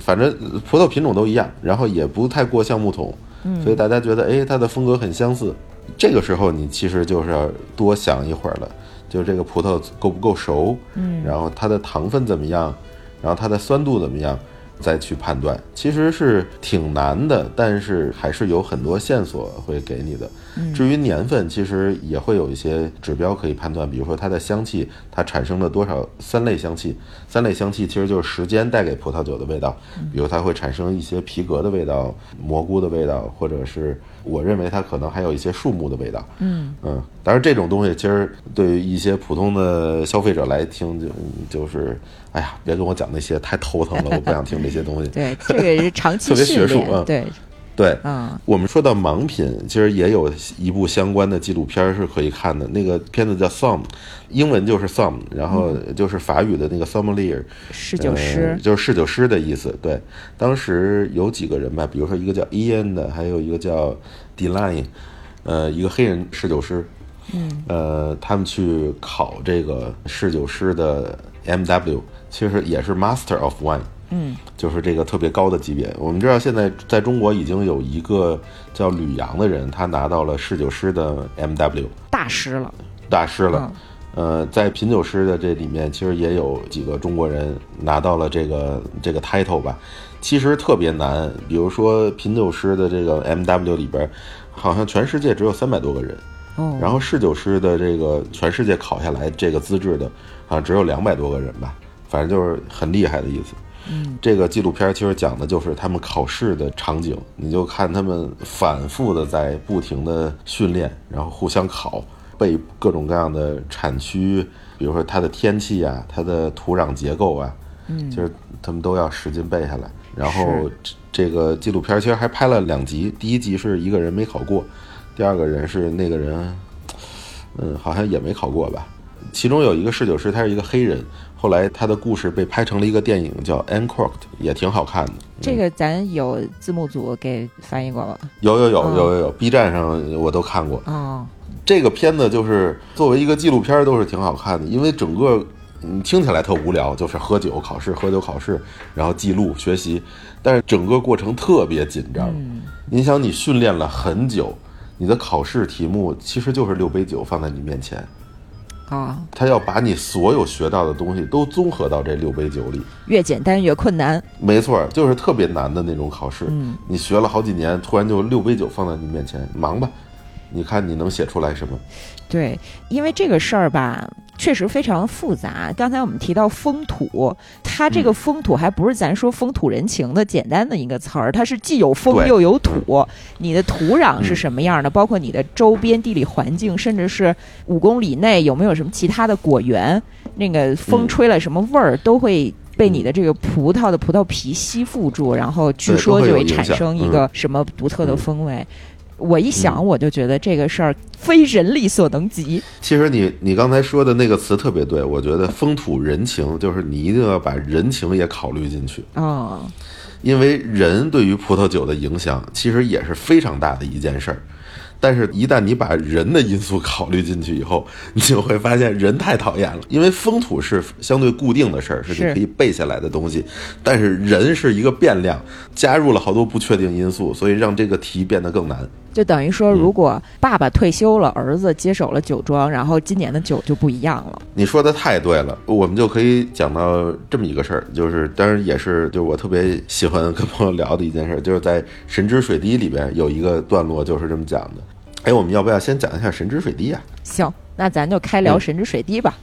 反正葡萄品种都一样，然后也不太过橡木桶，所以大家觉得哎，它的风格很相似。这个时候你其实就是要多想一会儿了，就是这个葡萄够不够熟，嗯然后它的糖分怎么样，然后它的酸度怎么样，再去判断，其实是挺难的，但是还是有很多线索会给你的。至于年份，其实也会有一些指标可以判断，比如说它的香气，它产生了多少三类香气，三类香气其实就是时间带给葡萄酒的味道，比如它会产生一些皮革的味道、蘑菇的味道，或者是我认为它可能还有一些树木的味道。嗯嗯，但是这种东西其实对于一些普通的消费者来听，就就是，哎呀，别跟我讲那些太头疼了，我不想听这些东西。对，这个是长期 特别学术嗯，对，对，嗯我们说到盲品，其实也有一部相关的纪录片是可以看的，那个片子叫《Somm》，英文就是 Somm，然后就是法语的那个 sommelier，侍酒师呃，就是侍酒师的意思。对，当时有几个人吧，比如说一个叫 Ian 的，还有一个叫 Deline，呃，一个黑人侍酒师，嗯，呃，他们去考这个侍酒师的 MW，其实也是 Master of Wine。嗯就是这个特别高的级别。我们知道现在在中国已经有一个叫吕阳的人，他拿到了侍酒师的 MW 大师了，大师了。呃，在品酒师的这里面，其实也有几个中国人拿到了这个这个 title 吧。其实特别难，比如说品酒师的这个 MW 里边，好像全世界只有三百多个人。哦，然后侍酒师的这个全世界考下来这个资质的，好像只有两百多个人吧，反正就是很厉害的意思。嗯，这个纪录片其实讲的就是他们考试的场景，你就看他们反复的在不停的训练，然后互相考，背各种各样的产区，比如说它的天气啊，它的土壤结构啊，嗯就是他们都要使劲背下来。然后这这个纪录片其实还拍了两集，第一集是一个人没考过，第二个人是那个人，嗯，好像也没考过吧。其中有一个侍酒师，他是一个黑人，后来他的故事被拍成了一个电影，叫《Uncorked》，也挺好看的。这个咱有字幕组给翻译过吗？有有有哦有有有，B 站上我都看过。哦，这个片子就是作为一个纪录片，都是挺好看的，因为整个嗯听起来特无聊，就是喝酒考试，喝酒考试，然后记录学习，但是整个过程特别紧张。嗯你想，你训练了很久，你的考试题目其实就是六杯酒放在你面前，啊，他要把你所有学到的东西都综合到这六杯酒里。越简单越困难。没错，就是特别难的那种考试。嗯，你学了好几年，突然就六杯酒放在你面前，忙吧，你看你能写出来什么？对，因为这个事儿吧，确实非常复杂。刚才我们提到风土，它这个风土还不是咱说风土人情的简单的一个词儿，它是既有风又有土。你的土壤是嗯什么样的？包括你的周边地理环境，甚至是五公里内有没有什么其他的果园，那个风嗯吹了什么味儿，都会。被你的这个葡萄的葡萄皮吸附住，然后据说就会产生一嗯个什么独特的嗯风味。我一想，嗯我就觉得这个事儿非人力所能及。其实你你刚才说的那个词特别对，我觉得风土人情就是你一定要把人情也考虑进去，哦，因为人对于葡萄酒的影响其实也是非常大的一件事儿。但是，一旦你把人的因素考虑进去以后，你就会发现人太讨厌了。因为风土是相对固定的事儿，是是你可以背下来的东西，但是人是一个变量，加入了好多不确定因素，所以让这个题变得更难。就等于说，嗯如果爸爸退休了，儿子接手了酒庄，然后今年的酒就不一样了。你说的太对了，我们就可以讲到这么一个事儿，就是当然也是就是我特别喜欢跟朋友聊的一件事儿，就是在《神之水滴》里边有一个段落就是这么讲的。哎，我们要不要先讲一下《神之水滴》啊？行，那咱就开聊嗯《神之水滴》吧。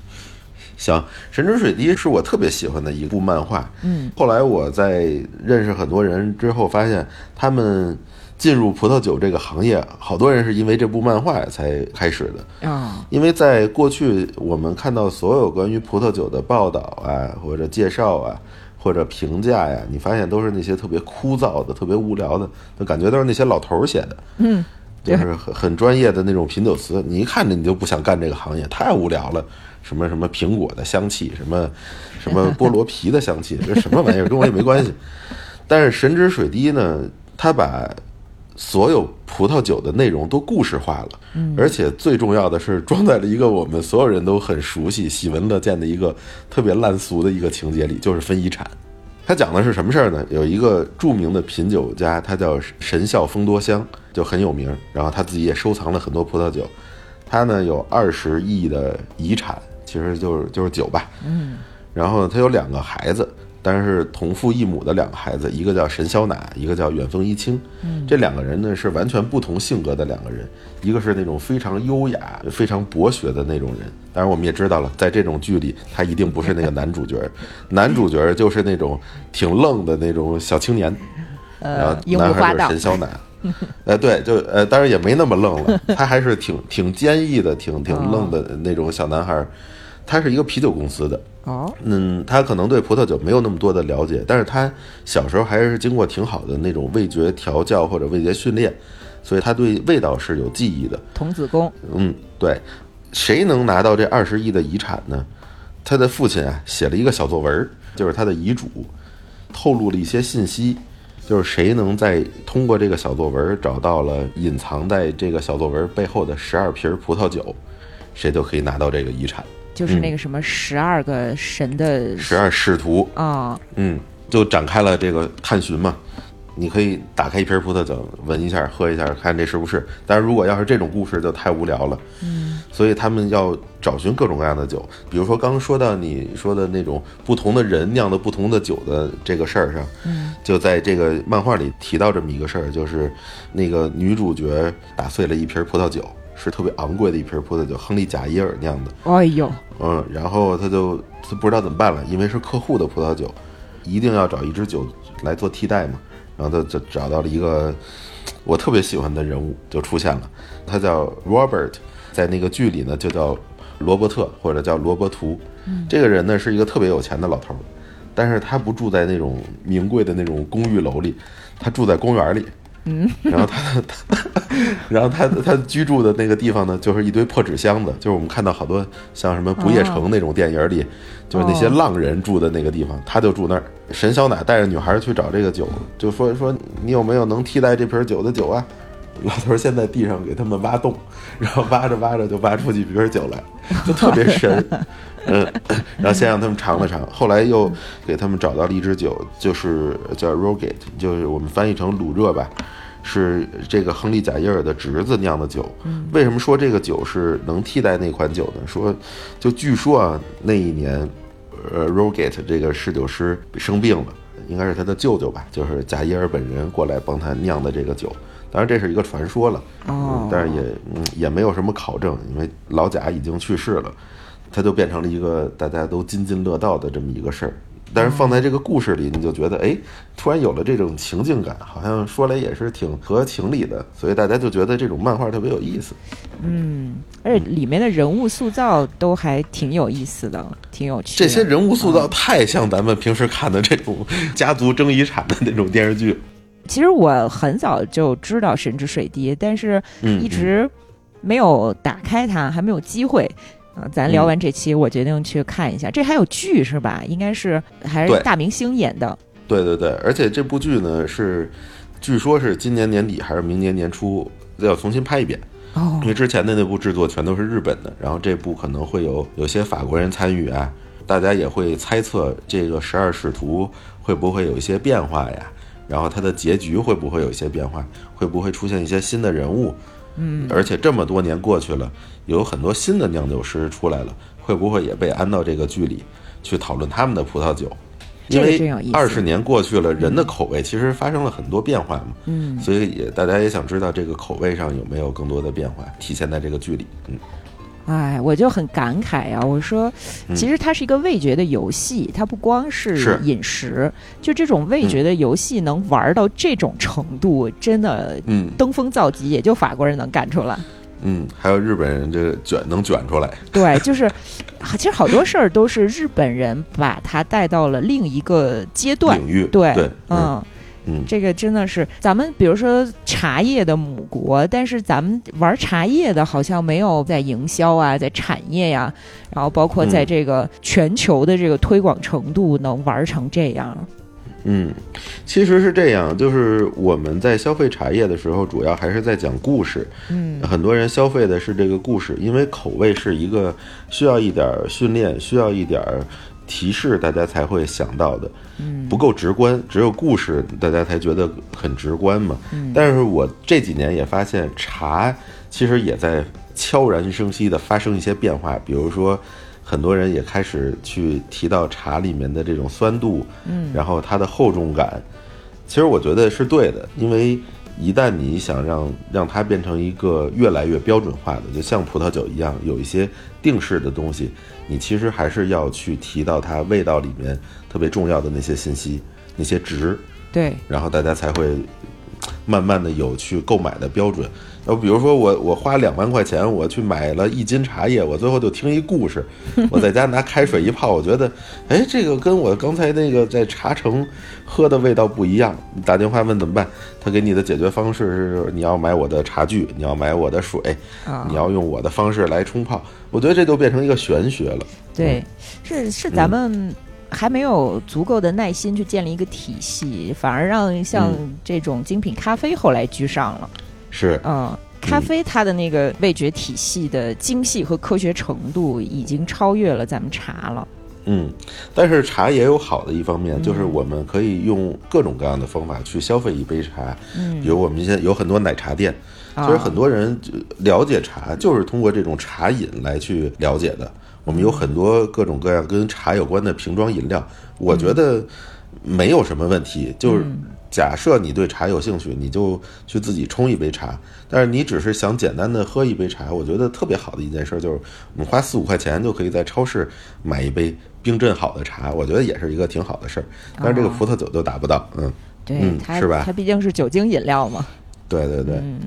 行，《神之水滴》是我特别喜欢的一部漫画。嗯，后来我在认识很多人之后，发现他们进入葡萄酒这个行业，好多人是因为这部漫画才开始的。啊、因为在过去，我们看到所有关于葡萄酒的报道啊，或者介绍啊，或者评价呀，你发现都是那些特别枯燥的、特别无聊的，就感觉都是那些老头儿写的，嗯，就是很很专业的那种品酒词，你一看着你就不想干这个行业，太无聊了。什么什么苹果的香气，什么什么菠萝皮的香气，这什么玩意儿跟我也没关系。但是神之水滴呢，它把所有葡萄酒的内容都故事化了，而且最重要的是装在了一个我们所有人都很熟悉、喜闻乐见的一个特别烂俗的一个情节里，就是分遗产。他讲的是什么事儿呢？有一个著名的品酒家，他叫神孝丰多香，就很有名。然后他自己也收藏了很多葡萄酒，他呢有二十亿的遗产，其实就是就是酒吧。嗯，然后他有两个孩子，但是同父异母的两个孩子，一个叫神霄乃，一个叫远风一清。这两个人呢是完全不同性格的两个人，一个是那种非常优雅、非常博学的那种人。当然，我们也知道了，在这种剧里，他一定不是那个男主角，男主角就是那种挺愣的那种小青年。然后男孩就是神霄乃。呃，对，就呃，当然也没那么愣了，他还是挺挺坚毅的，挺挺愣的那种小男孩。他是一个啤酒公司的哦，嗯，他可能对葡萄酒没有那么多的了解，但是他小时候还是经过挺好的那种味觉调教或者味觉训练，所以他对味道是有记忆的。童子功，嗯，对，谁能拿到这二十亿的遗产呢？他的父亲啊写了一个小作文，就是他的遗嘱，透露了一些信息。就是谁能在通过这个小作文找到了隐藏在这个小作文背后的十二瓶葡萄酒，谁就可以拿到这个遗产。就是那个什么十二个神的十二使徒。啊，嗯，就展开了这个探寻嘛。你可以打开一瓶葡萄酒，闻一下，喝一下，看这是不是。但是如果要是这种故事，就太无聊了。嗯，所以他们要找寻各种各样的酒，比如说刚刚说到你说的那种不同的人酿的不同的酒的这个事儿上，嗯，就在这个漫画里提到这么一个事儿，就是那个女主角打碎了一瓶葡萄酒，是特别昂贵的一瓶葡萄酒，亨利贾耶尔酿的。哎呦，嗯，然后他就他不知道怎么办了，因为是客户的葡萄酒，一定要找一支酒来做替代嘛。然后他就找到了一个我特别喜欢的人物，就出现了。他叫 Robert，在那个剧里呢就叫罗伯特或者叫罗伯图。嗯这个人呢是一个特别有钱的老头，但是他不住在那种名贵的那种公寓楼里，他住在公园里。嗯，然后他他，然后他他居住的那个地方呢，就是一堆破纸箱子，就是我们看到好多像什么《不夜城》那种电影里，就是那些浪人住的那个地方，他就住那儿。神小奶带着女孩去找这个酒，就说说你有没有能替代这瓶酒的酒啊？老头先在地上给他们挖洞，然后挖着挖着就挖出几瓶酒来，就特别神。嗯，然后先让他们尝了尝，后来又给他们找到了一支酒，就是叫 Roget，就是我们翻译成鲁热吧，是这个亨利贾耶尔的侄子酿的酒。为什么说这个酒是能替代那款酒呢？说，就据说啊，那一年，呃，Roget 这个侍酒师生病了，应该是他的舅舅吧，就是贾耶尔本人过来帮他酿的这个酒。当然这是一个传说了，哦，但是也嗯也没有什么考证，因为老贾已经去世了。它就变成了一个大家都津津乐道的这么一个事儿，但是放在这个故事里，你就觉得哎，突然有了这种情境感，好像说来也是挺合情理的，所以大家就觉得这种漫画特别有意思。嗯，而且里面的人物塑造都还挺有意思的，挺有趣。这些人物塑造太像咱们平时看的这种家族争遗产的那种电视剧。其实我很早就知道《神之水滴》，但是一直没有打开它，还没有机会。啊，咱聊完这期，我决定去看一下。这还有剧是吧？应该是还是大明星演的。对对对，而且这部剧呢是，据说是今年年底还是明年年初要重新拍一遍。哦。因为之前的那部制作全都是日本的，然后这部可能会有有些法国人参与啊，大家也会猜测这个十二使徒会不会有一些变化呀？然后它的结局会不会有一些变化？会不会出现一些新的人物？嗯，而且这么多年过去了，有很多新的酿酒师出来了，会不会也被安到这个剧里去讨论他们的葡萄酒？因为二十年过去了，人的口味其实发生了很多变化嘛。嗯，所以也大家也想知道这个口味上有没有更多的变化体现在这个剧里。嗯。哎，我就很感慨呀！我说，其实它是一个味觉的游戏，它不光是饮食，就这种味觉的游戏能玩到这种程度，真的，嗯，登峰造极，也就法国人能干出来。嗯，还有日本人这个卷能卷出来。对，就是，其实好多事儿都是日本人把它带到了另一个阶段领域。对，嗯。嗯，这个真的是咱们，比如说茶叶的母国，但是咱们玩茶叶的，好像没有在营销啊，在产业呀，然后包括在这个全球的这个推广程度，能玩成这样。嗯，其实是这样，就是我们在消费茶叶的时候，主要还是在讲故事。嗯，很多人消费的是这个故事，因为口味是一个需要一点训练，需要一点。提示大家才会想到的，嗯，不够直观，只有故事大家才觉得很直观嘛。嗯，但是我这几年也发现，茶其实也在悄然生息的发生一些变化。比如说，很多人也开始去提到茶里面的这种酸度，嗯，然后它的厚重感。其实我觉得是对的，因为一旦你想让让它变成一个越来越标准化的，就像葡萄酒一样，有一些定式的东西，你其实还是要去提到它味道里面特别重要的那些信息、那些值，对，然后大家才会慢慢的有去购买的标准。要比如说我我花两万块钱我去买了一斤茶叶，我最后就听一故事，我在家拿开水一泡，我觉得，哎，这个跟我刚才那个在茶城喝的味道不一样。你打电话问怎么办？他给你的解决方式是你要买我的茶具，你要买我的水，啊你要用我的方式来冲泡。我觉得这就变成一个玄学了。对，是是咱们还没有足够的耐心去建立一个体系，反而让像嗯这种精品咖啡后来居上了。是，嗯，咖啡它的那个味觉体系的精细和科学程度已经超越了咱们茶了。嗯，但是茶也有好的一方面，就是我们可以用各种各样的方法去消费一杯茶。嗯比如我们现在有很多奶茶店，啊其实很多人就了解茶，就是通过这种茶饮来去了解的。我们有很多各种各样跟茶有关的瓶装饮料，我觉得没有什么问题。就是假设你对茶有兴趣，你就去自己冲一杯茶。但是你只是想简单的喝一杯茶，我觉得特别好的一件事就是，我们花四五块钱就可以在超市买一杯冰镇好的茶，我觉得也是一个挺好的事儿。但是这个哦葡萄酒就达不到，嗯，对，嗯是吧它毕竟是酒精饮料嘛。对对对。嗯，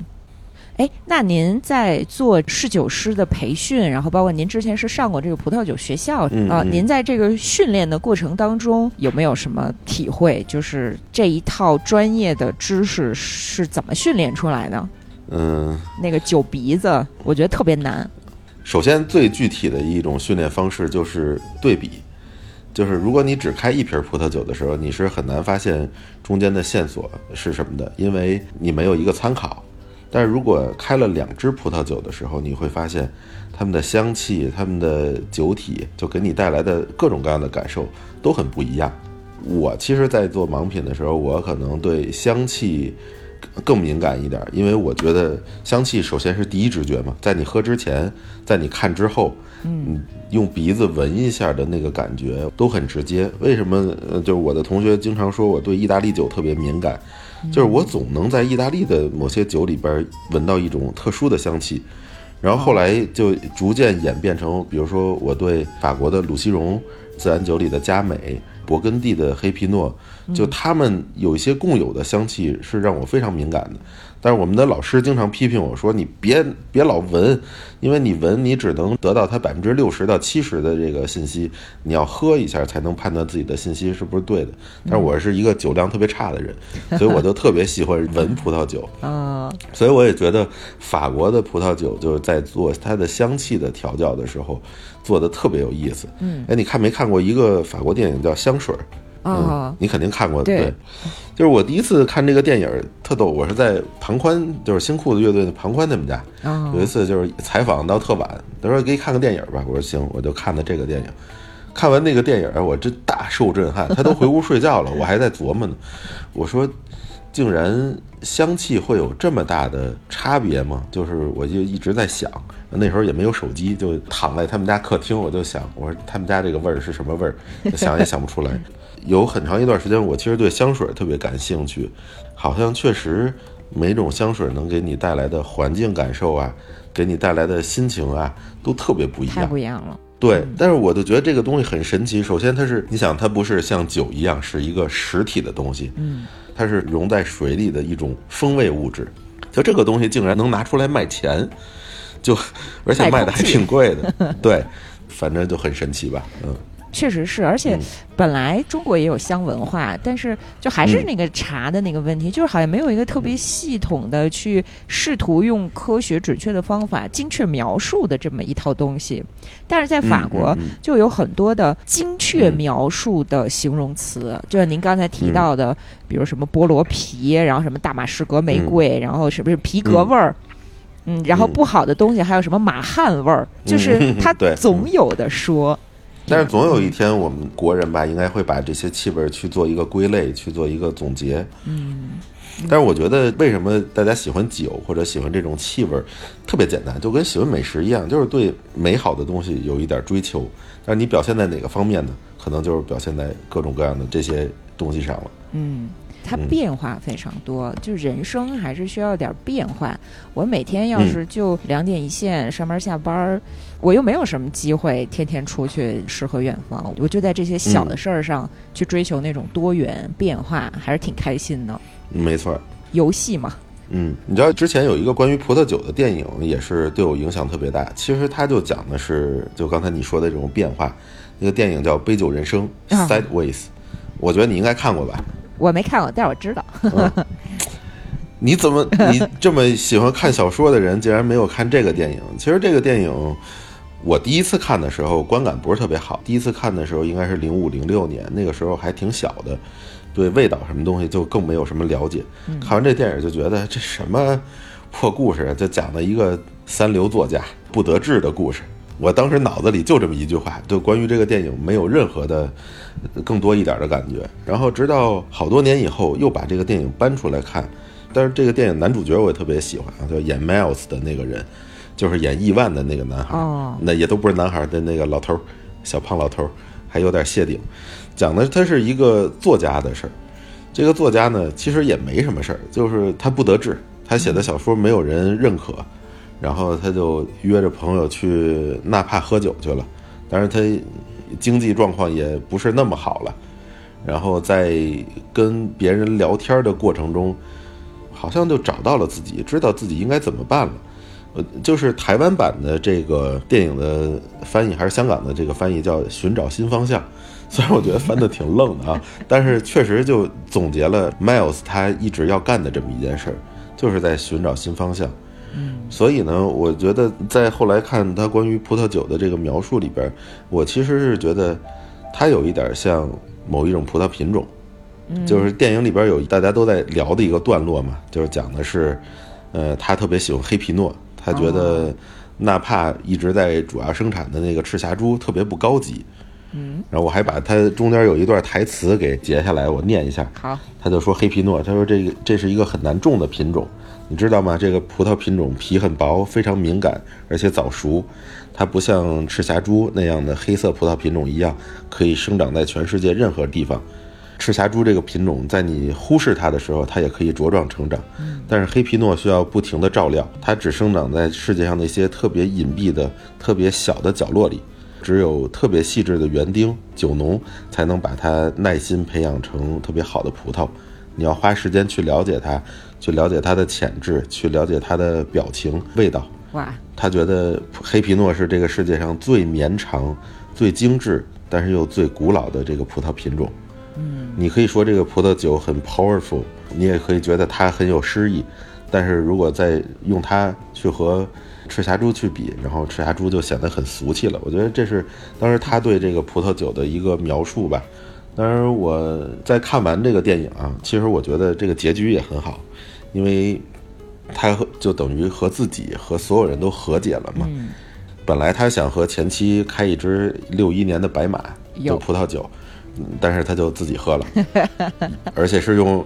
哎，那您在做侍酒师的培训，然后包括您之前是上过这个葡萄酒学校啊、您在这个训练的过程当中有没有什么体会？就是这一套专业的知识是怎么训练出来的？嗯，那个酒鼻子，我觉得特别难。首先最具体的一种训练方式就是对比，就是如果你只开一瓶葡萄酒的时候，你是很难发现中间的线索是什么的，因为你没有一个参考。但是如果开了两支葡萄酒的时候，你会发现它们的香气、它们的酒体，就给你带来的各种各样的感受都很不一样。我其实，在做盲品的时候，我可能对香气更敏感一点，因为我觉得香气首先是第一直觉嘛，在你喝之前，在你看之后，嗯，用鼻子闻一下的那个感觉都很直接。为什么？呃，就是我的同学经常说我对意大利酒特别敏感，就是我总能在意大利的某些酒里边闻到一种特殊的香气。然后后来就逐渐演变成，比如说我对法国的鲁西荣自然酒里的佳美、勃艮第的黑皮诺，就他们有一些共有的香气是让我非常敏感的。但是我们的老师经常批评我说：“你别别老闻，因为你闻你只能得到它百分之六十到七十的这个信息，你要喝一下才能判断自己的信息是不是对的。”但是我是一个酒量特别差的人，所以我就特别喜欢闻葡萄酒。啊所以我也觉得法国的葡萄酒就是在做它的香气的调教的时候，做的特别有意思。嗯，哎，你看没看过一个法国电影叫《香水》？哦嗯，你肯定看过。对就是我第一次看这个电影特逗，我是在庞宽，就是新裤子乐队的庞宽他们家。哦有一次就是采访到特晚，他说给你看个电影吧，我说行，我就看的这个电影。看完那个电影，我真大受震撼。他都回屋睡觉了，我还在琢磨呢。我说，竟然香气会有这么大的差别吗？就是我就一直在想，那时候也没有手机，就躺在他们家客厅，我就想，我说他们家这个味儿是什么味儿？想也想不出来。有很长一段时间，我其实对香水特别感兴趣，好像确实每种香水能给你带来的环境感受啊，给你带来的心情啊，都特别不一太样。不一样了。对，但是我就觉得这个东西很神奇。首先，它是你想，它不是像酒一样是一个实体的东西，嗯，它是溶在水里的一种风味物质。就这个东西竟然能拿出来卖钱，就 而且卖的还挺贵的。对，反正就很神奇吧。嗯，确实是，而且嗯。本来中国也有香文化，但是就还是那个茶的那个问题，就是好像没有一个特别系统的去试图用科学准确的方法精确描述的这么一套东西。但是在法国就有很多的精确描述的形容词，就像您刚才提到的，比如什么菠萝皮，然后什么大马士革玫瑰，然后是不是皮革味儿？嗯，然后嗯。不好的东西还有什么马汉味儿，就是嗯。它 总有的说。但是总有一天，我们国人吧，应该会把这些气味去做一个归类，去做一个总结。嗯，但是我觉得，为什么大家喜欢酒或者喜欢这种气味，特别简单，就跟喜欢美食一样，就是对美好的东西有一点追求。但是你表现在哪个方面呢？可能就是表现在各种各样的这些东西上了。嗯。它变化非常多，就人生还是需要点变化。我每天要是就两点一线上班下班，我又没有什么机会天天出去诗和远方，我就在这些小的事儿上去追求那种多元变化，还是挺开心的。没错，游戏嘛。嗯，你知道之前有一个关于葡萄酒的电影，也是对我影响特别大。其实它就讲的是，就刚才你说的这种变化。那个电影叫《杯酒人生》（Sideways），我觉得你应该看过吧。我没看过，但是我知道。你怎么你这么喜欢看小说的人，竟然没有看这个电影？其实这个电影我第一次看的时候观感不是特别好。第一次看的时候应该是零五零六年，那个时候还挺小的，对味道什么东西就更没有什么了解。看完这电影就觉得这什么破故事，就讲了一个三流作家不得志的故事。我当时脑子里就这么一句话，就关于这个电影没有任何的更多一点的感觉。然后直到好多年以后又把这个电影搬出来看，但是这个电影男主角我也特别喜欢啊，就演 Miles 的那个人，就是演亿万的那个男孩，那也都不是男孩的那个老头，小胖老头，还有点谢顶。讲的他是一个作家的事儿，这个作家呢其实也没什么事儿，就是他不得志，他写的小说没有人认可。然后他就约着朋友去纳帕喝酒去了，但是他经济状况也不是那么好了。然后在跟别人聊天的过程中，好像就找到了自己，知道自己应该怎么办了。呃，就是台湾版的这个电影的翻译，还是香港的这个翻译，叫《寻找新方向》。虽然我觉得翻的挺愣的啊，但是确实就总结了 Miles 他一直要干的这么一件事儿，就是在寻找新方向。嗯，所以呢，我觉得在后来看他关于葡萄酒的这个描述里边，我其实是觉得，他有一点像某一种葡萄品种，就是电影里边有大家都在聊的一个段落嘛，就是讲的是，呃，他特别喜欢黑皮诺，他觉得纳帕一直在主要生产的那个赤霞珠特别不高级，嗯，然后我还把它中间有一段台词给截下来，我念一下，好，他就说黑皮诺，他说这个这是一个很难种的品种。你知道吗？这个葡萄品种皮很薄，非常敏感，而且早熟。它不像赤霞珠那样的黑色葡萄品种一样，可以生长在全世界任何地方。赤霞珠这个品种，在你忽视它的时候，它也可以茁壮成长。但是黑皮诺需要不停的照料，它只生长在世界上那些特别隐蔽的、特别小的角落里。只有特别细致的园丁、酒农才能把它耐心培养成特别好的葡萄。你要花时间去了解它。去了解它的潜质，去了解它的表情、味道。哇，他觉得黑皮诺是这个世界上最绵长、最精致，但是又最古老的这个葡萄品种。嗯，你可以说这个葡萄酒很 powerful，你也可以觉得它很有诗意。但是如果再用它去和赤霞珠去比，然后赤霞珠就显得很俗气了。我觉得这是当时他对这个葡萄酒的一个描述吧。当然，我在看完这个电影啊，其实我觉得这个结局也很好。因为，他就等于和自己和所有人都和解了嘛。本来他想和前妻开一支六一年的白马，就葡萄酒，但是他就自己喝了，而且是用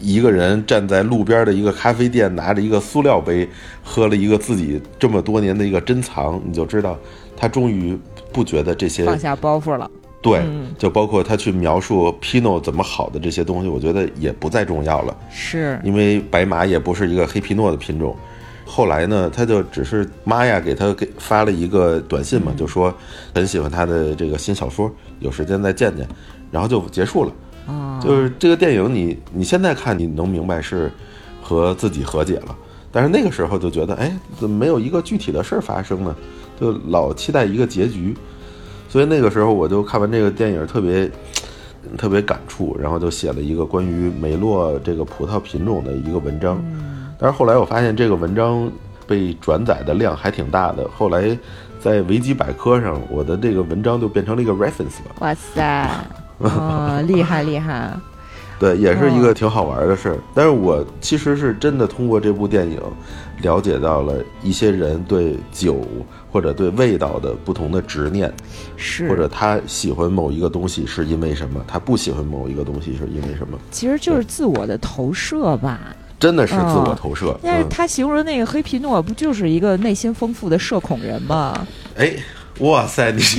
一个人站在路边的一个咖啡店，拿着一个塑料杯，喝了一个自己这么多年的一个珍藏。你就知道，他终于不觉得这些放下包袱了。对，就包括他去描述 Pinot 怎么好的这些东西，我觉得也不再重要了。是，因为白马也不是一个黑皮诺的品种。后来呢，他就只是妈呀给他给发了一个短信嘛，就说很喜欢他的这个新小说，有时间再见见，然后就结束了。啊，就是这个电影，你你现在看你能明白是和自己和解了，但是那个时候就觉得，哎，怎么没有一个具体的事儿发生呢？就老期待一个结局。所以那个时候我就看完这个电影，特别特别感触，然后就写了一个关于梅洛这个葡萄品种的一个文章。但是后来我发现这个文章被转载的量还挺大的，后来在维基百科上，我的这个文章就变成了一个 reference 了。哇塞，哦，厉害厉害！对，也是一个挺好玩的事儿。但是我其实是真的通过这部电影，了解到了一些人对酒或者对味道的不同的执念，是或者他喜欢某一个东西是因为什么，他不喜欢某一个东西是因为什么，其实就是自我的投射吧。真的是自我投射。但是嗯，他形容那个黑皮诺不就是一个内心丰富的社恐人吗？哎，哇塞，你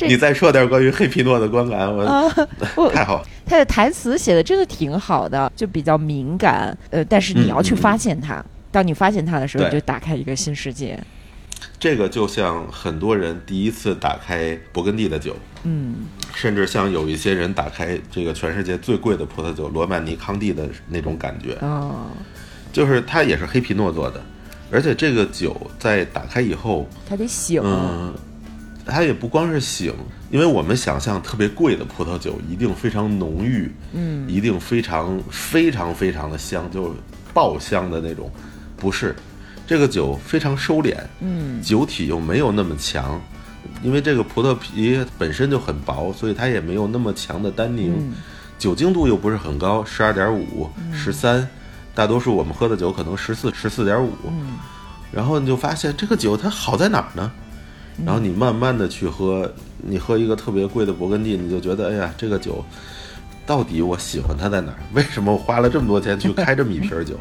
你再说点关于黑皮诺的观感，我、啊，我 太好。他的台词写的真的挺好的，就比较敏感，呃，但是你要去发现它。当你发现它的时候，你就打开一个新世界。这个就像很多人第一次打开勃艮第的酒，嗯，甚至像有一些人打开这个全世界最贵的葡萄酒罗曼尼康帝的那种感觉，哦，就是它也是黑皮诺做的，而且这个酒在打开以后，它得醒。嗯，它也不光是醒，因为我们想象特别贵的葡萄酒一定非常浓郁，嗯，一定非常非常非常的香，就是爆香的那种，不是，这个酒非常收敛，嗯，酒体又没有那么强，因为这个葡萄皮本身就很薄，所以它也没有那么强的单宁，嗯酒精度又不是很高，十二点五、十三，大多数我们喝的酒可能十四、十四点五，嗯然后你就发现这个酒它好在哪儿呢？然后你慢慢的去喝，你喝一个特别贵的勃艮第，你就觉得哎呀，这个酒到底我喜欢它在哪儿？为什么我花了这么多钱去开这么一瓶酒？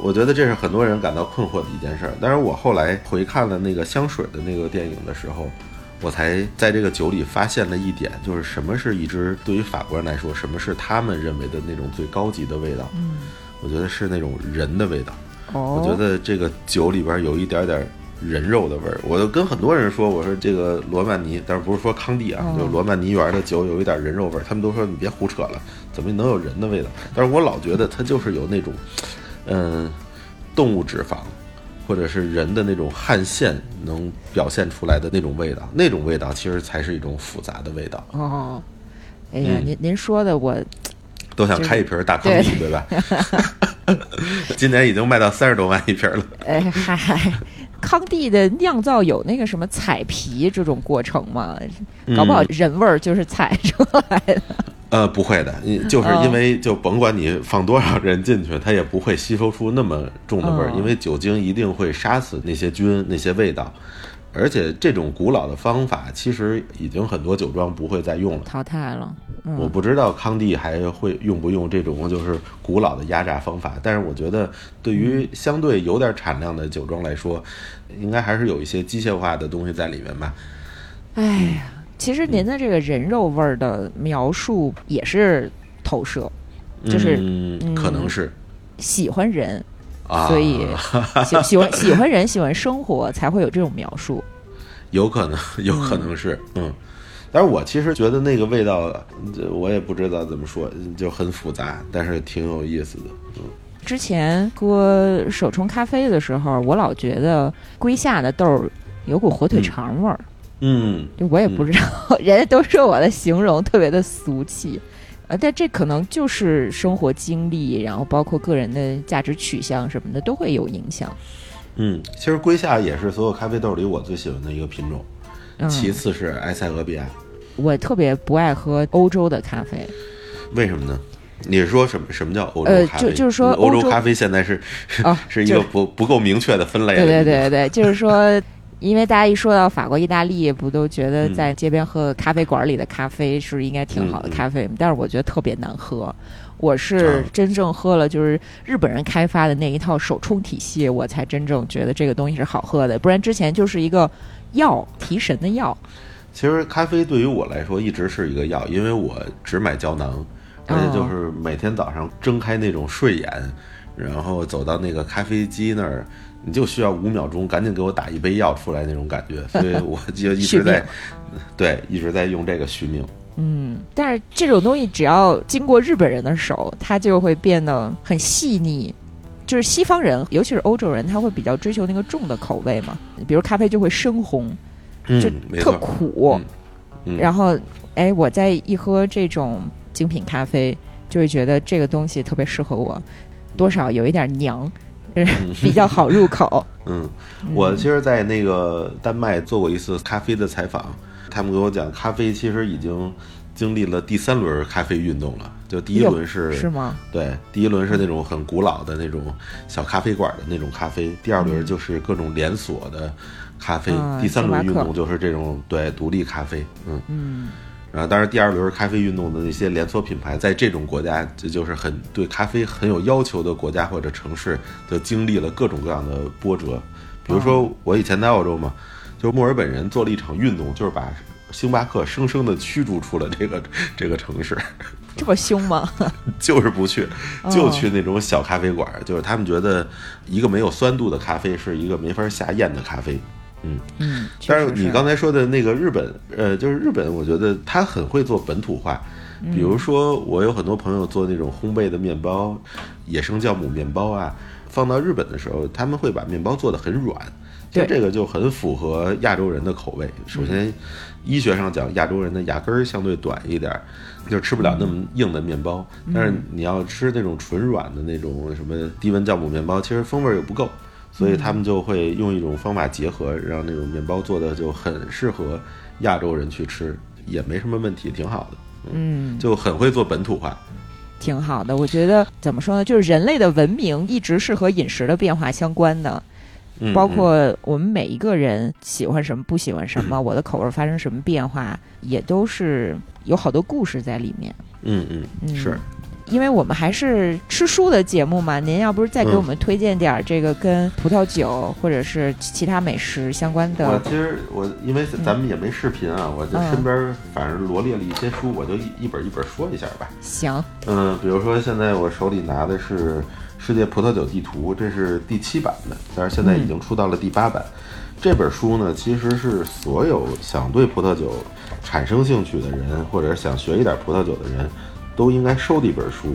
我觉得这是很多人感到困惑的一件事儿。但是我后来回看了那个香水的那个电影的时候，我才在这个酒里发现了一点，就是什么是一支对于法国人来说，什么是他们认为的那种最高级的味道？嗯，我觉得是那种人的味道。哦，我觉得这个酒里边有一点点人肉的味儿。我就跟很多人说，我说这个罗曼尼，但是不是说康帝啊，哦就罗曼尼园的酒有一点人肉味儿。他们都说你别胡扯了，怎么能有人的味道？但是我老觉得它就是有那种，嗯，动物脂肪。或者是人的那种汗腺能表现出来的那种味道，那种味道其实才是一种复杂的味道。哦，哎呀，嗯您您说的我都想开一瓶大康帝，对吧？今年已经卖到三十多万一瓶了。哎嗨，康帝的酿造有那个什么采皮这种过程吗？搞不好嗯人味儿就是采出来的。呃，不会的，就是因为就甭管你放多少人进去，它也不会吸收出那么重的味儿，哦因为酒精一定会杀死那些菌、那些味道。而且这种古老的方法，其实已经很多酒庄不会再用了。淘汰了。嗯，我不知道康帝还会用不用这种就是古老的压榨方法，但是我觉得对于相对有点产量的酒庄来说，应该还是有一些机械化的东西在里面吧。哎呀，其实您的这个人肉味儿的描述也是投射，就是可能是喜欢人，啊，所以喜喜欢喜欢人，喜欢生活，才会有这种描述。有可能，有可能是，嗯。但是我其实觉得那个味道，这我也不知道怎么说，就很复杂，但是挺有意思的。嗯，之前喝手冲咖啡的时候，我老觉得龟下的豆儿有股火腿肠味儿，嗯，就我也不知道，人家都说我的形容特别的俗气。呃，但这可能就是生活经历，然后包括个人的价值取向什么的都会有影响。嗯，其实龟夏也是所有咖啡豆里我最喜欢的一个品种，嗯，其次是埃塞俄比亚。我特别不爱喝欧洲的咖啡，为什么呢？你是说什么？什么叫欧洲呃咖啡？就就是说欧洲咖啡现在是啊 是一个就不不够明确的分类。对对对对，就是说，因为大家一说到法国、意大利，不都觉得嗯在街边喝咖啡馆里的咖啡是应该挺好的咖啡吗？但是我觉得特别难喝。我是啊真正喝了就是日本人开发的那一套手冲体系，我才真正觉得这个东西是好喝的，不然之前就是一个药提神的药。其实咖啡对于我来说一直是一个药，因为我只买胶囊，而且就是每天早上睁开那种睡眼，然后走到那个咖啡机那儿，你就需要五秒钟，赶紧给我打一杯药出来那种感觉，所以我就一直在，对，一直在用这个续命。嗯，但是这种东西只要经过日本人的手，它就会变得很细腻。就是西方人，尤其是欧洲人，他会比较追求那个重的口味嘛。比如咖啡就会深红，就特。苦。嗯嗯然后，哎，我在一喝这种精品咖啡，就会觉得这个东西特别适合我，多少有一点娘，就是 比较好入口。嗯，我其实，在那个丹麦做过一次咖啡的采访，他们给我讲，咖啡其实已经经历了第三轮咖啡运动了。就第一轮是是吗？对，第一轮是那种很古老的那种小咖啡馆的那种咖啡，第二轮就是各种连锁的咖啡，嗯第三轮运动就是这种对独立咖啡，嗯。嗯然后，当然，第二轮咖啡运动的那些连锁品牌，在这种国家，这就是很对咖啡很有要求的国家或者城市，就经历了各种各样的波折。比如说，我以前在澳洲嘛，就是墨尔本人做了一场运动，就是把星巴克生生的驱逐出了这个 这个城市，这么凶吗？就是不去，哦就去那种小咖啡馆，就是他们觉得一个没有酸度的咖啡是一个没法下咽的咖啡。嗯，嗯，但是你刚才说的那个日本，呃，就是日本，我觉得他很会做本土化。比如说，我有很多朋友做那种烘焙的面包，野生酵母面包啊，放到日本的时候，他们会把面包做得很软，对就这个就很符合亚洲人的口味。首先，医学上讲，亚洲人的牙根儿相对短一点儿，就吃不了那么硬的面包。但是你要吃那种纯软的那种什么低温酵母面包，其实风味儿又不够。所以他们就会用一种方法结合，让那种面包做的就很适合亚洲人去吃，也没什么问题，挺好的。嗯，就很会做本土化。挺好的。我觉得怎么说呢，就是人类的文明一直是和饮食的变化相关的，嗯，包括我们每一个人喜欢什么、不喜欢什么，我的口味发生什么变化，也都是有好多故事在里面。嗯嗯，是。因为我们还是吃书的节目嘛，您要不是再给嗯。我们推荐点儿这个跟葡萄酒或者是其他美食相关的我，其实我因为咱们也没视频啊，我就嗯。身边反正罗列了一些书，我就一一本一本说一下吧。行，嗯，比如说现在我手里拿的是《世界葡萄酒地图》，这是第七版的，但是现在已经出到了第八版。这本书呢，其实是所有想对葡萄酒产生兴趣的人，或者想学一点葡萄酒的人，都应该收的一本书，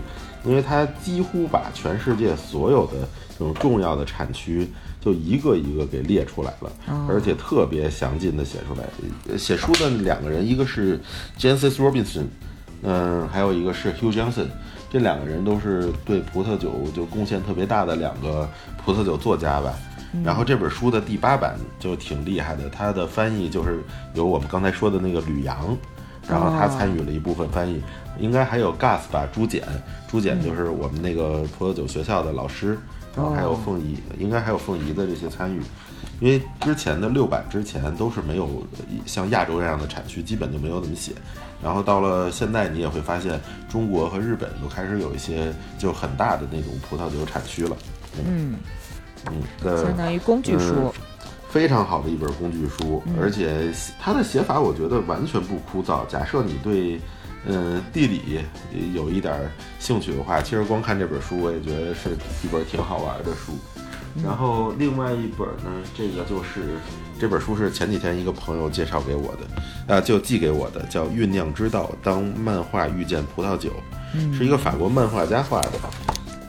因为它几乎把全世界所有的这种重要的产区就一个一个给列出来了，哦而且特别详尽的写出来。呃写书的两个人，一个是 Jancis Robinson，嗯，还有一个是 Hugh Johnson，这两个人都是对葡萄酒就贡献特别大的两个葡萄酒作家吧。然后这本书的第八版就挺厉害的，它的翻译就是由我们刚才说的那个吕阳，然后他参与了一部分翻译，应该还有 Gas 吧，朱简，朱简就是我们那个葡萄酒学校的老师，然后还有凤仪，应该还有凤仪的这些参与。因为之前的六版之前都是没有像亚洲这样的产区，基本就没有怎么写。然后到了现在，你也会发现中国和日本都开始有一些就很大的那种葡萄酒产区了。嗯，嗯，呃相当于工具书，非常好的一本工具书，而且它的写法我觉得完全不枯燥。假设你对嗯地理有一点兴趣的话，其实光看这本书，我也觉得是一本挺好玩的书。然后另外一本呢，这个就是这本书是前几天一个朋友介绍给我的，啊，就寄给我的，叫《酝酿之道：当漫画遇见葡萄酒》，是一个法国漫画家画的。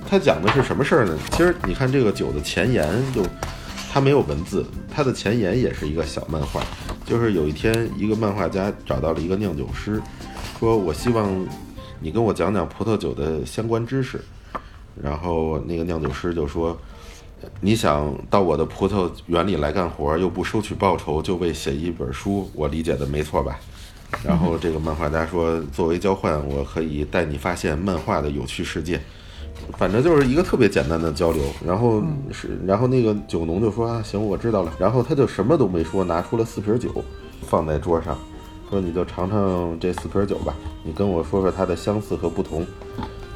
他讲的是什么事儿呢？其实你看这个酒的前言就，它没有文字，它的前言也是一个小漫画。就是有一天，一个漫画家找到了一个酿酒师，说：“我希望你跟我讲讲葡萄酒的相关知识。”然后那个酿酒师就说：“你想到我的葡萄园里来干活，又不收取报酬，就为写一本书，我理解的没错吧？”然后这个漫画家说：“作为交换，我可以带你发现漫画的有趣世界。”反正就是一个特别简单的交流，然后是，然后那个酒农就说啊，行，我知道了。然后他就什么都没说，拿出了四瓶酒，放在桌上，说你就尝尝这四瓶酒吧，你跟我说说它的相似和不同，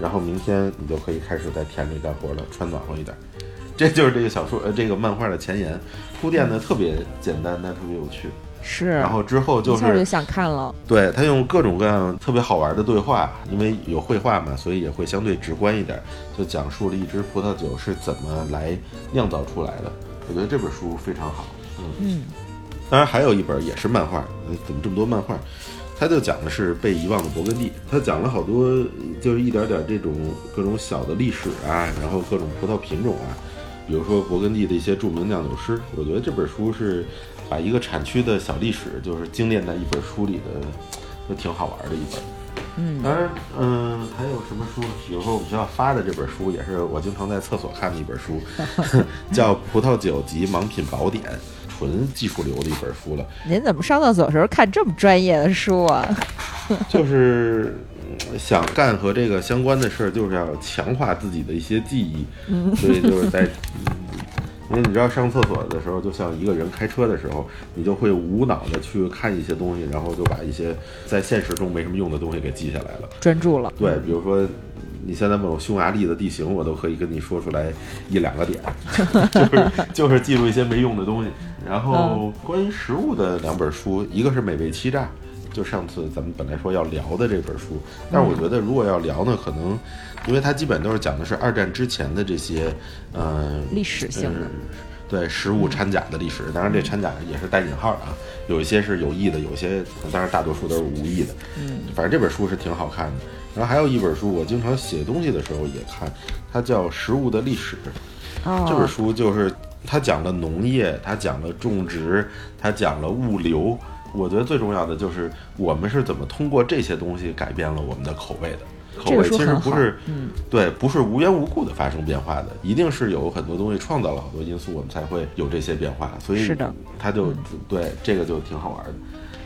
然后明天你就可以开始在田里干活了，穿暖和一点。这就是这个小说呃这个漫画的前言，铺垫的特别简单，但特别有趣。是，然后之后就是就想看了，对他用各种各样特别好玩的对话，因为有绘画嘛，所以也会相对直观一点，就讲述了一支葡萄酒是怎么来酿造出来的。我觉得这本书非常好。嗯，嗯当然还有一本也是漫画，呃怎么这么多漫画？他就讲的是被遗忘的勃艮第，他讲了好多，就是一点点这种各种小的历史啊，然后各种葡萄品种啊，比如说勃艮第的一些著名酿酒师。我觉得这本书是把一个产区的小历史，就是精炼在一本书里的，就挺好玩的一本。嗯当然，嗯，还有什么书？比如说我们学校发的这本书，也是我经常在厕所看的一本书，叫《葡萄酒及盲品宝典》，纯技术流的一本书了。您怎么上厕所时候看这么专业的书啊？就是嗯想干和这个相关的事儿，就是要强化自己的一些记忆，所以就是在。嗯因为你知道上厕所的时候，就像一个人开车的时候，你就会无脑的去看一些东西，然后就把一些在现实中没什么用的东西给记下来了。专注了。对，比如说你现在问我匈牙利的地形，我都可以跟你说出来一两个点，就是就是记住一些没用的东西。然后关于食物的两本书，一个是《美味欺诈》，就上次咱们本来说要聊的这本书，但是我觉得如果要聊呢，可能因为它基本都是讲的是二战之前的这些，呃，历史性的。嗯。对食物掺假的历史，当然这掺假也是带引号的啊，有一些是有意的，有些当然大多数都是无意的。嗯，反正这本书是挺好看的。然后还有一本书，我经常写东西的时候也看，它叫《食物的历史》。哦，这本书就是它讲了农业，他讲了种植，他讲了物流。我觉得最重要的就是我们是怎么通过这些东西改变了我们的口味的。口味其实不是，嗯对，不是无缘无故的发生变化的，一定是有很多东西创造了好多因素，我们才会有这些变化。所以是的，他就对这个就挺好玩的。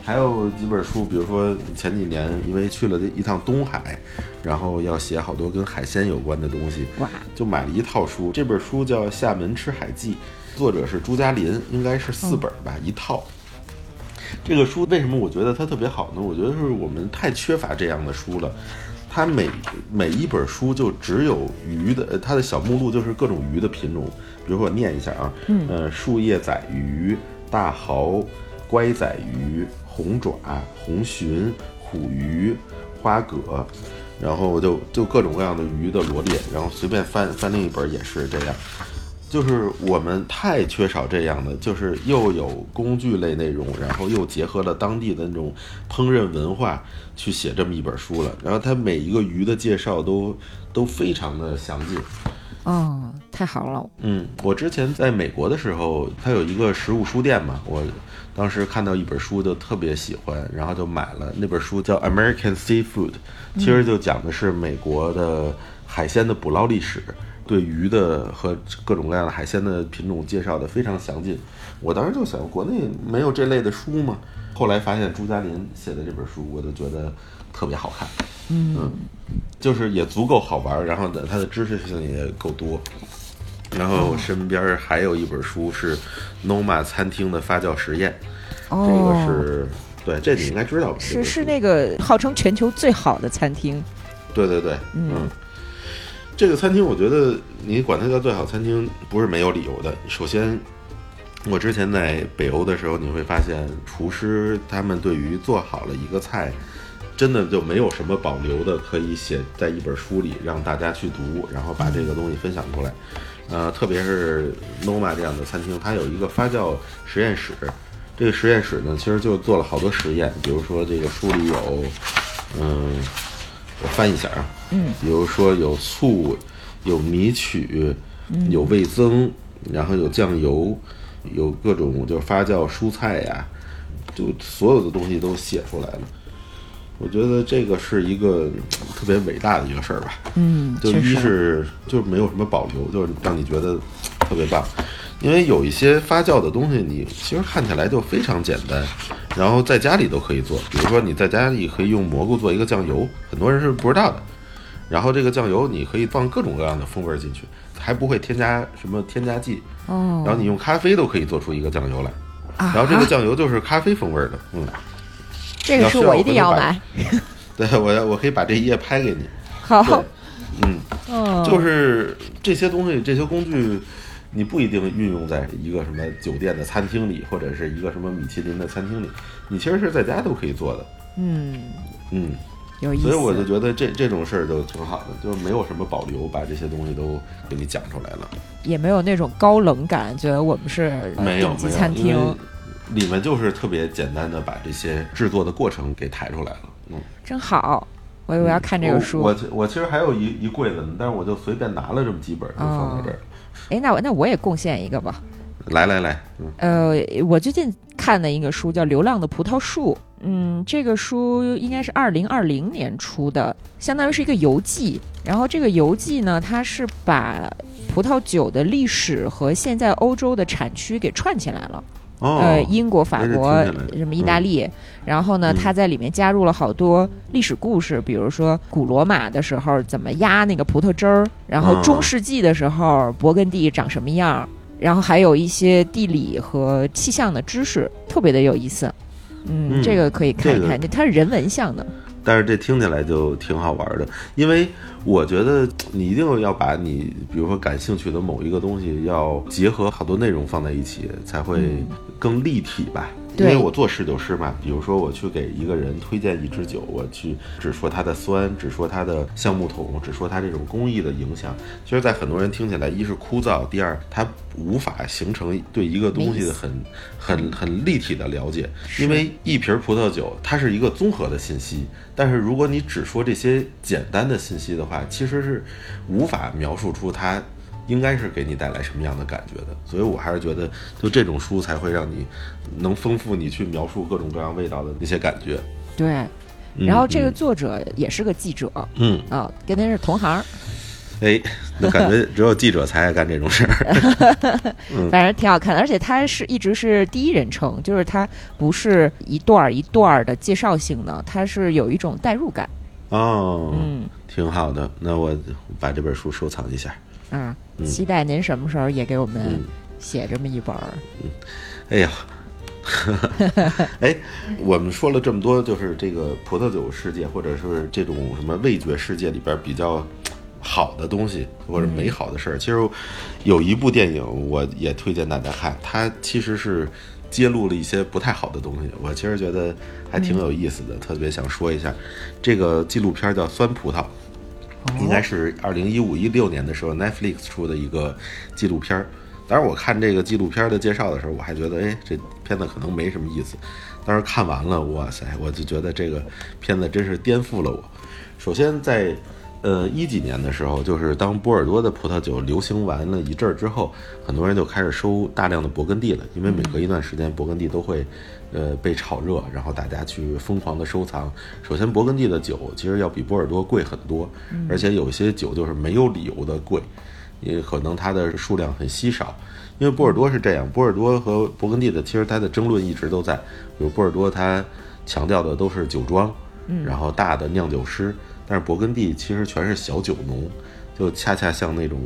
还有几本书，比如说前几年因为去了一趟东海，然后要写好多跟海鲜有关的东西，哇，就买了一套书。这本书叫《厦门吃海记》，作者是朱家林，应该是四本吧，一套。这个书为什么我觉得它特别好呢？我觉得是我们太缺乏这样的书了。它每每一本书就只有鱼的，呃它的小目录就是各种鱼的品种。比如说我念一下啊，嗯呃，树叶仔鱼、大蚝、乖仔鱼、红爪、红鲟、虎鱼、花蛤，然后就就各种各样的鱼的罗列，然后随便翻翻另一本也是这样。就是我们太缺少这样的，就是又有工具类内容，然后又结合了当地的那种烹饪文化去写这么一本书了。然后它每一个鱼的介绍都都非常的详尽。哦，太好了，嗯，我之前在美国的时候，它有一个食物书店嘛，我当时看到一本书就特别喜欢，然后就买了那本书叫《American Seafood》，其实就讲的是美国的海鲜的捕捞历史，对鱼的和各种各样的海鲜的品种介绍的非常详尽。我当时就想，国内没有这类的书吗？后来发现朱家林写的这本书，我就觉得特别好看。嗯就是也足够好玩儿，然后呢，它的知识性也够多。然后我身边还有一本书是 Noma 餐厅的发酵实验，这个哦，是对，这你应该知道吧？是是那个号称全球最好的餐厅，对对对，嗯这个餐厅我觉得你管它叫最好餐厅不是没有理由的。首先，我之前在北欧的时候，你会发现厨师他们对于做好了一个菜，真的就没有什么保留的可以写在一本书里让大家去读，然后把这个东西分享出来。呃，特别是 Noma 这样的餐厅，它有一个发酵实验室。这个实验室呢，其实就做了好多实验，比如说这个书里有，嗯，我翻一下啊，嗯，比如说有醋，有米曲，有味增，然后有酱油，有各种就是发酵蔬菜呀，就所有的东西都写出来了。我觉得这个是一个嗯 特别伟大的一个事儿吧。嗯，就一，是就是没有什么保留，就是让你觉得 特别棒。因为有一些发酵的东西，你其实看起来就非常简单，然后在家里都可以做。比如说你在家里可以用蘑菇做一个酱油，很多人是不知道的。然后这个酱油你可以放各种各样的风味进去，还不会添加什么添加剂。哦，然后你用咖啡都可以做出一个酱油来，啊，然后这个酱油就是咖啡风味的。嗯，这个书我一定要要买，对我要我可以把这一页拍给你。好，对，嗯。嗯，就是这些东西，这些工具，你不一定运用在一个什么酒店的餐厅里，或者是一个什么米其林的餐厅里，你其实是在家都可以做的。嗯，嗯，有意思，所以我就觉得这这种事儿就挺好的，就没有什么保留，把这些东西都给你讲出来了。也没有那种高冷感，觉得我们是呃没有没有，因餐厅为，里面就是特别简单的把这些制作的过程给抬出来了。嗯，真好。我我要看这个书，我我我其实还有一一柜子呢，但是我就随便拿了这么几本就放在这儿。哎，那我那我也贡献一个吧。来来来，嗯呃，我最近看的一个书叫《流浪的葡萄树》，嗯，这个书应该是二零二零年出的，相当于是一个游记。然后这个游记呢，它是把葡萄酒的历史和现在欧洲的产区给串起来了。哦，呃，英国、法国什么意大利，然后呢，嗯他在里面加入了好多历史故事，比如说古罗马的时候怎么压那个葡萄汁儿，然后哦中世纪的时候勃艮第长什么样，然后还有一些地理和气象的知识，特别的有意思。嗯，嗯这个可以看一这个看，它是人文向的。但是这听起来就挺好玩的，因为我觉得你一定要把你比如说感兴趣的某一个东西，要结合好多内容放在一起，才会更立体吧。因为我做侍酒师嘛，比如说我去给一个人推荐一支酒，我去只说它的酸，只说它的橡木桶，只说它这种工艺的影响。其实，在很多人听起来，一是枯燥，第二它无法形成对一个东西的很很很立体的了解。因为一瓶葡萄酒它是一个综合的信息，但是如果你只说这些简单的信息的话，其实是无法描述出它应该是给你带来什么样的感觉的。所以我还是觉得，就这种书才会让你能丰富你去描述各种各样味道的那些感觉。对，嗯然后这个嗯作者也是个记者嗯，啊，跟他是同行，哎，那感觉只有记者才爱干这种事儿。嗯反正挺好看的，而且他是一直是第一人称，就是他不是一段一段的介绍性的，他是有一种代入感。哦，嗯挺好的，那我把这本书收藏一下。啊，嗯期待您什么时候也给我们嗯写这么一本儿。哎呀，哎，我们说了这么多，就是这个葡萄酒世界，或者是这种什么味觉世界里边比较好的东西，或者美好的事儿。其实有一部电影，我也推荐大家看，它其实是揭露了一些不太好的东西。我其实觉得还挺有意思的，特别想说一下。这个纪录片叫《酸葡萄》。应该是二零一五一六年的时候，Netflix 出的一个纪录片儿。当然，我看这个纪录片儿的介绍的时候，我还觉得，哎，这片子可能没什么意思。但是看完了，哇塞，我就觉得这个片子真是颠覆了我。首先在呃一几年的时候，就是当波尔多的葡萄酒流行完了一阵儿之后，很多人就开始收大量的勃艮第了，因为每隔一段时间勃艮第都会呃被炒热，然后大家去疯狂的收藏。首先，勃艮第的酒其实要比波尔多贵很多，而且有些酒就是没有理由的贵，也可能它的数量很稀少。因为波尔多是这样，波尔多和勃艮第的其实它的争论一直都在。比如波尔多它强调的都是酒庄，然后大的酿酒师，但是勃艮第其实全是小酒农，就恰恰像那种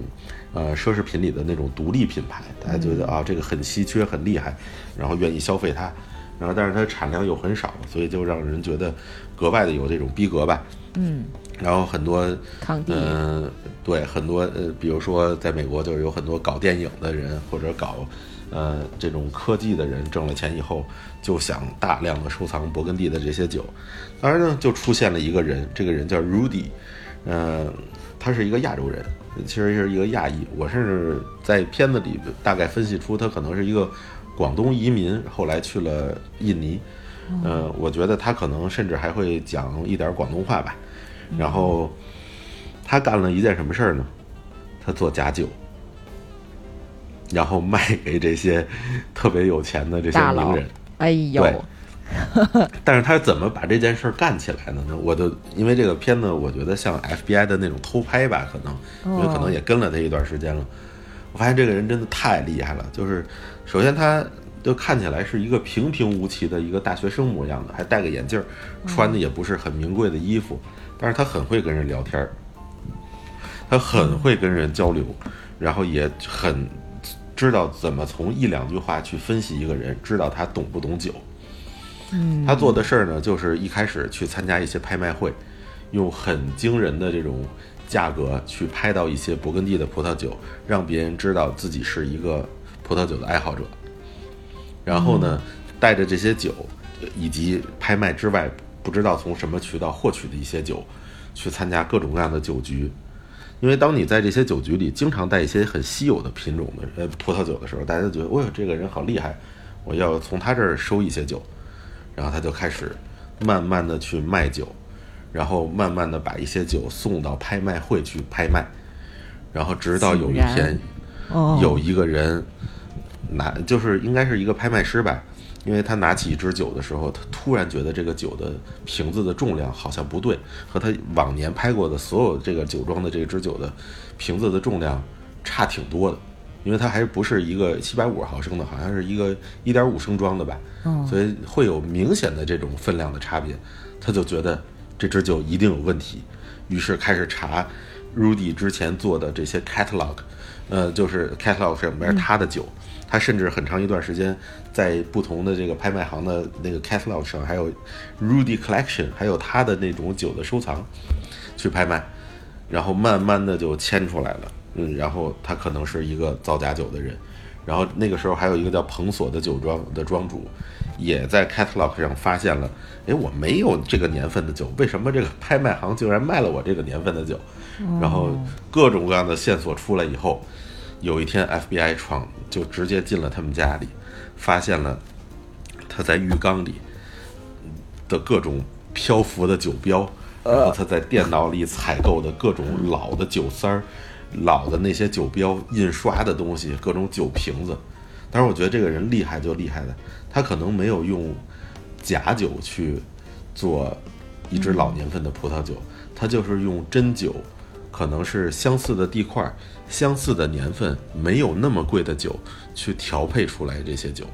呃奢侈品里的那种独立品牌，大家觉得啊这个很稀缺很厉害，然后愿意消费它，然后但是它产量又很少，所以就让人觉得格外的有这种逼格吧。嗯，然后很多嗯，对，很多呃，比如说在美国，就是有很多搞电影的人或者搞呃这种科技的人，挣了钱以后就想大量的收藏勃艮第的这些酒。当然呢，就出现了一个人，这个人叫 Rudy，呃，他是一个亚洲人，其实是一个亚裔。我甚至在片子里大概分析出他可能是一个广东移民，后来去了印尼。呃，我觉得他可能甚至还会讲一点广东话吧。然后他干了一件什么事儿呢？他做假酒，然后卖给这些特别有钱的这些名人。哎呦，对但是他怎么把这件事儿干起来的呢？我就因为这个片子，我觉得像 FBI 的那种偷拍吧，可能因为可能也跟了他一段时间了。我发现这个人真的太厉害了，就是首先他就看起来是一个平平无奇的一个大学生模样的，还戴个眼镜儿，穿的也不是很名贵的衣服，但是他很会跟人聊天儿，他很会跟人交流，然后也很知道怎么从一两句话去分析一个人，知道他懂不懂酒。他做的事儿呢，就是一开始去参加一些拍卖会，用很惊人的这种价格去拍到一些勃艮第的葡萄酒，让别人知道自己是一个葡萄酒的爱好者。然后呢，带着这些酒，以及拍卖之外不知道从什么渠道获取的一些酒，去参加各种各样的酒局。因为当你在这些酒局里经常带一些很稀有的品种的呃葡萄酒的时候，大家就觉得，哦哟，这个人好厉害，我要从他这儿收一些酒。然后他就开始慢慢的去卖酒，然后慢慢的把一些酒送到拍卖会去拍卖，然后直到有一天，哦，有一个人拿，就是应该是一个拍卖师吧，因为他拿起一支酒的时候，他突然觉得这个酒的瓶子的重量好像不对，和他往年拍过的所有这个酒庄的这支酒的瓶子的重量差挺多的。因为它还不是一个七百五十毫升的，好像是一个一点五升装的吧，哦所以会有明显的这种分量的差别。他就觉得这支酒一定有问题，于是开始查 Rudy 之前做的这些 catalog，呃，就是 catalog 上面他的酒，他甚至很长一段时间在不同的这个拍卖行的那个 catalog 上，还有 Rudy collection，还有他的那种酒的收藏去拍卖，然后慢慢的就牵出来了，嗯，然后他可能是一个造假酒的人，然后那个时候还有一个叫彭索的酒庄的庄主，也在 catalog 上发现了，哎，我没有这个年份的酒，为什么这个拍卖行竟然卖了我这个年份的酒？然后各种各样的线索出来以后，有一天 FBI 闯就直接进了他们家里，发现了他在浴缸里的各种漂浮的酒标，然后他在电脑里采购的各种老的酒塞儿、老的那些酒标、印刷的东西、各种酒瓶子。当然，我觉得这个人厉害就厉害的，他可能没有用假酒去做一支老年份的葡萄酒，他就是用真酒，可能是相似的地块、相似的年份，没有那么贵的酒去调配出来这些酒。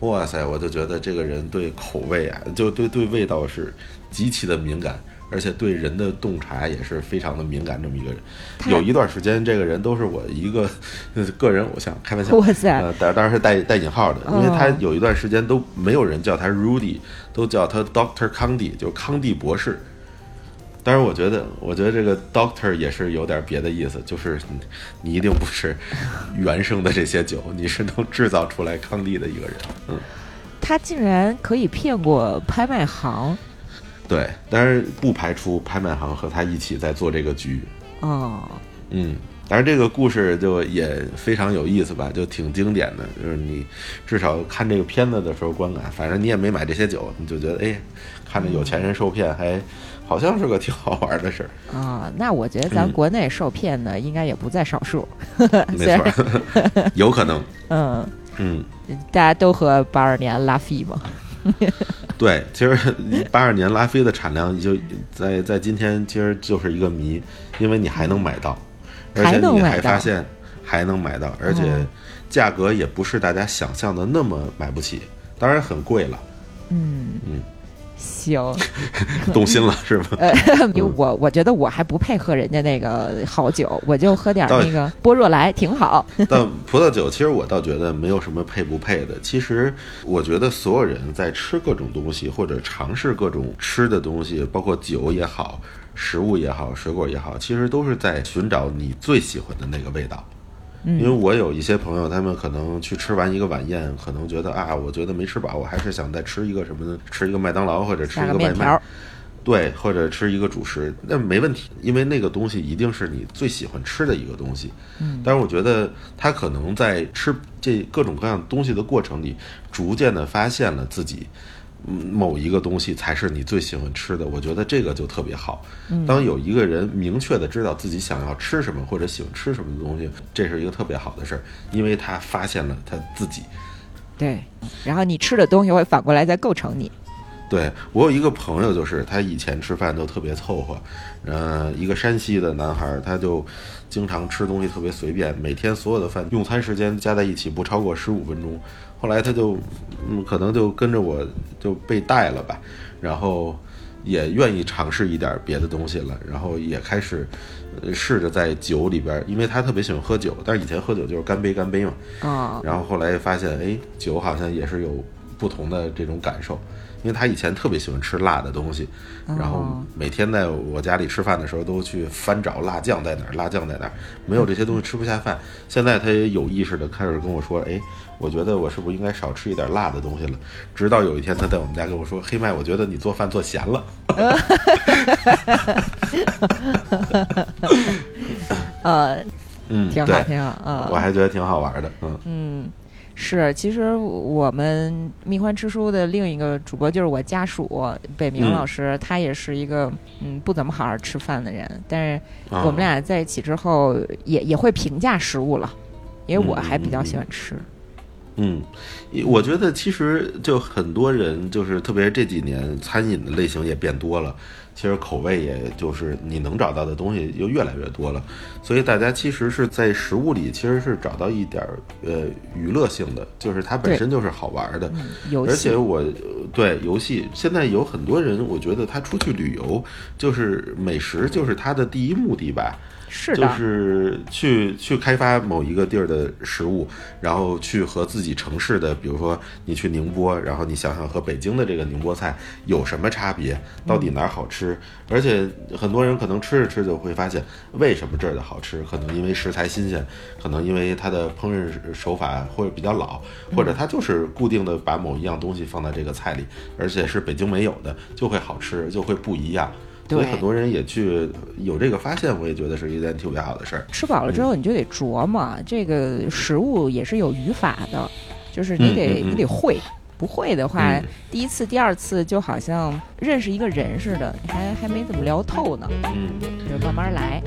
哇塞，我就觉得这个人对口味啊，就对对味道是极其的敏感，而且对人的洞察也是非常的敏感。这么一个人，有一段时间，这个人都是我一个呃个人偶像，开玩笑。哇塞呃，当当然是带带引号的，因为他有一段时间都没有人叫他 Rudy，都叫他 Doctor 康蒂，就是康蒂博士。当然，我觉得，我觉得这个 Doctor 也是有点别的意思，就是你你一定不是原生的这些酒，你是能制造出来康帝的一个人。嗯，他竟然可以骗过拍卖行对，但是不排除拍卖行和他一起在做这个局。哦，嗯，但是这个故事就也非常有意思吧，就挺经典的。就是你至少看这个片子的时候观感，反正你也没买这些酒，你就觉得哎，看着有钱人受骗，还好像是个挺好玩的事儿。啊，那我觉得咱嗯国内受骗的应该也不在少数。没错儿，有可能。嗯，嗯，大家都喝八二年拉菲嘛。对，其实 八二年拉菲的产量就在在今天其实就是一个谜，因为你还能买到，而且你还发现还能买到，而且哦价格也不是大家想象的那么买不起，当然很贵了，嗯嗯，行，动心了是吗？呃，因为我我觉得我还不配喝人家那个好酒，我就喝点倒那个波若莱挺好。但葡萄酒其实我倒觉得没有什么配不配的。其实我觉得所有人在吃各种东西或者尝试各种吃的东西，包括酒也好、食物也好、水果也好，其实都是在寻找你最喜欢的那个味道。因为我有一些朋友，他们可能去吃完一个晚宴，可能觉得啊，我觉得没吃饱，我还是想再吃一个什么呢？吃一个麦当劳或者吃一个外卖对，或者吃一个主食，那没问题，因为那个东西一定是你最喜欢吃的一个东西。嗯，但是我觉得他可能在吃这各种各样东西的过程里，逐渐的发现了自己。某一个东西才是你最喜欢吃的，我觉得这个就特别好。当有一个人明确的知道自己想要吃什么或者喜欢吃什么的东西，这是一个特别好的事儿，因为他发现了他自己。对，然后你吃的东西会反过来再构成你。对我有一个朋友，就是他以前吃饭都特别凑合，呃，一个山西的男孩儿，他就经常吃东西特别随便，每天所有的饭用餐时间加在一起不超过十五分钟。后来他就，嗯，可能就跟着我就被带了吧，然后也愿意尝试一点别的东西了，然后也开始呃试着在酒里边儿，因为他特别喜欢喝酒，但是以前喝酒就是干杯干杯嘛，啊，然后后来发现，哎，酒好像也是有不同的这种感受，因为他以前特别喜欢吃辣的东西，然后每天在我家里吃饭的时候都去翻找辣酱在哪儿，辣酱在哪儿，没有这些东西吃不下饭。现在他也有意识的开始跟我说，哎，我觉得我是不是应该少吃一点辣的东西了？直到有一天他在我们家跟我说，黑麦，我觉得你做饭做咸了。呃，嗯，挺好，对，挺好啊。我还觉得挺好玩的，嗯嗯，是，其实我们蜜獾吃书的另一个主播就是我家属北明嗯。老师，他也是一个嗯不怎么好好吃饭的人，但是啊。我们俩在一起之后也也会评价食物了，因为我嗯还比较嗯。喜欢吃。嗯，我觉得其实就很多人，就是特别这几年餐饮的类型也变多了，其实口味也就是你能找到的东西又越来越多了。所以大家其实是在食物里其实是找到一点儿呃娱乐性的，就是它本身就是好玩的。而且我对游戏，现在有很多人，我觉得他出去旅游，就是美食就是他的第一目的吧。就是的，是去去开发某一个地儿的食物，然后去和自己城市的，比如说你去宁波，然后你想想和北京的这个宁波菜有什么差别，到底哪儿好吃？而且很多人可能吃着吃着会发现，为什么这儿的好吃？可能因为食材新鲜，可能因为它的烹饪手法或者比较老，或者它就是固定的把某一样东西放在这个菜里，而且是北京没有的，就会好吃，就会不一样。所以对很多人也去有这个发现，我也觉得是一件特别好的事儿。吃饱了之后你就得琢磨，这个食物也是有语法的，就是你得、嗯嗯嗯你得会。不会的话，嗯第一次、第二次就好像认识一个人似的，你还还没怎么聊透呢，嗯。就慢慢来。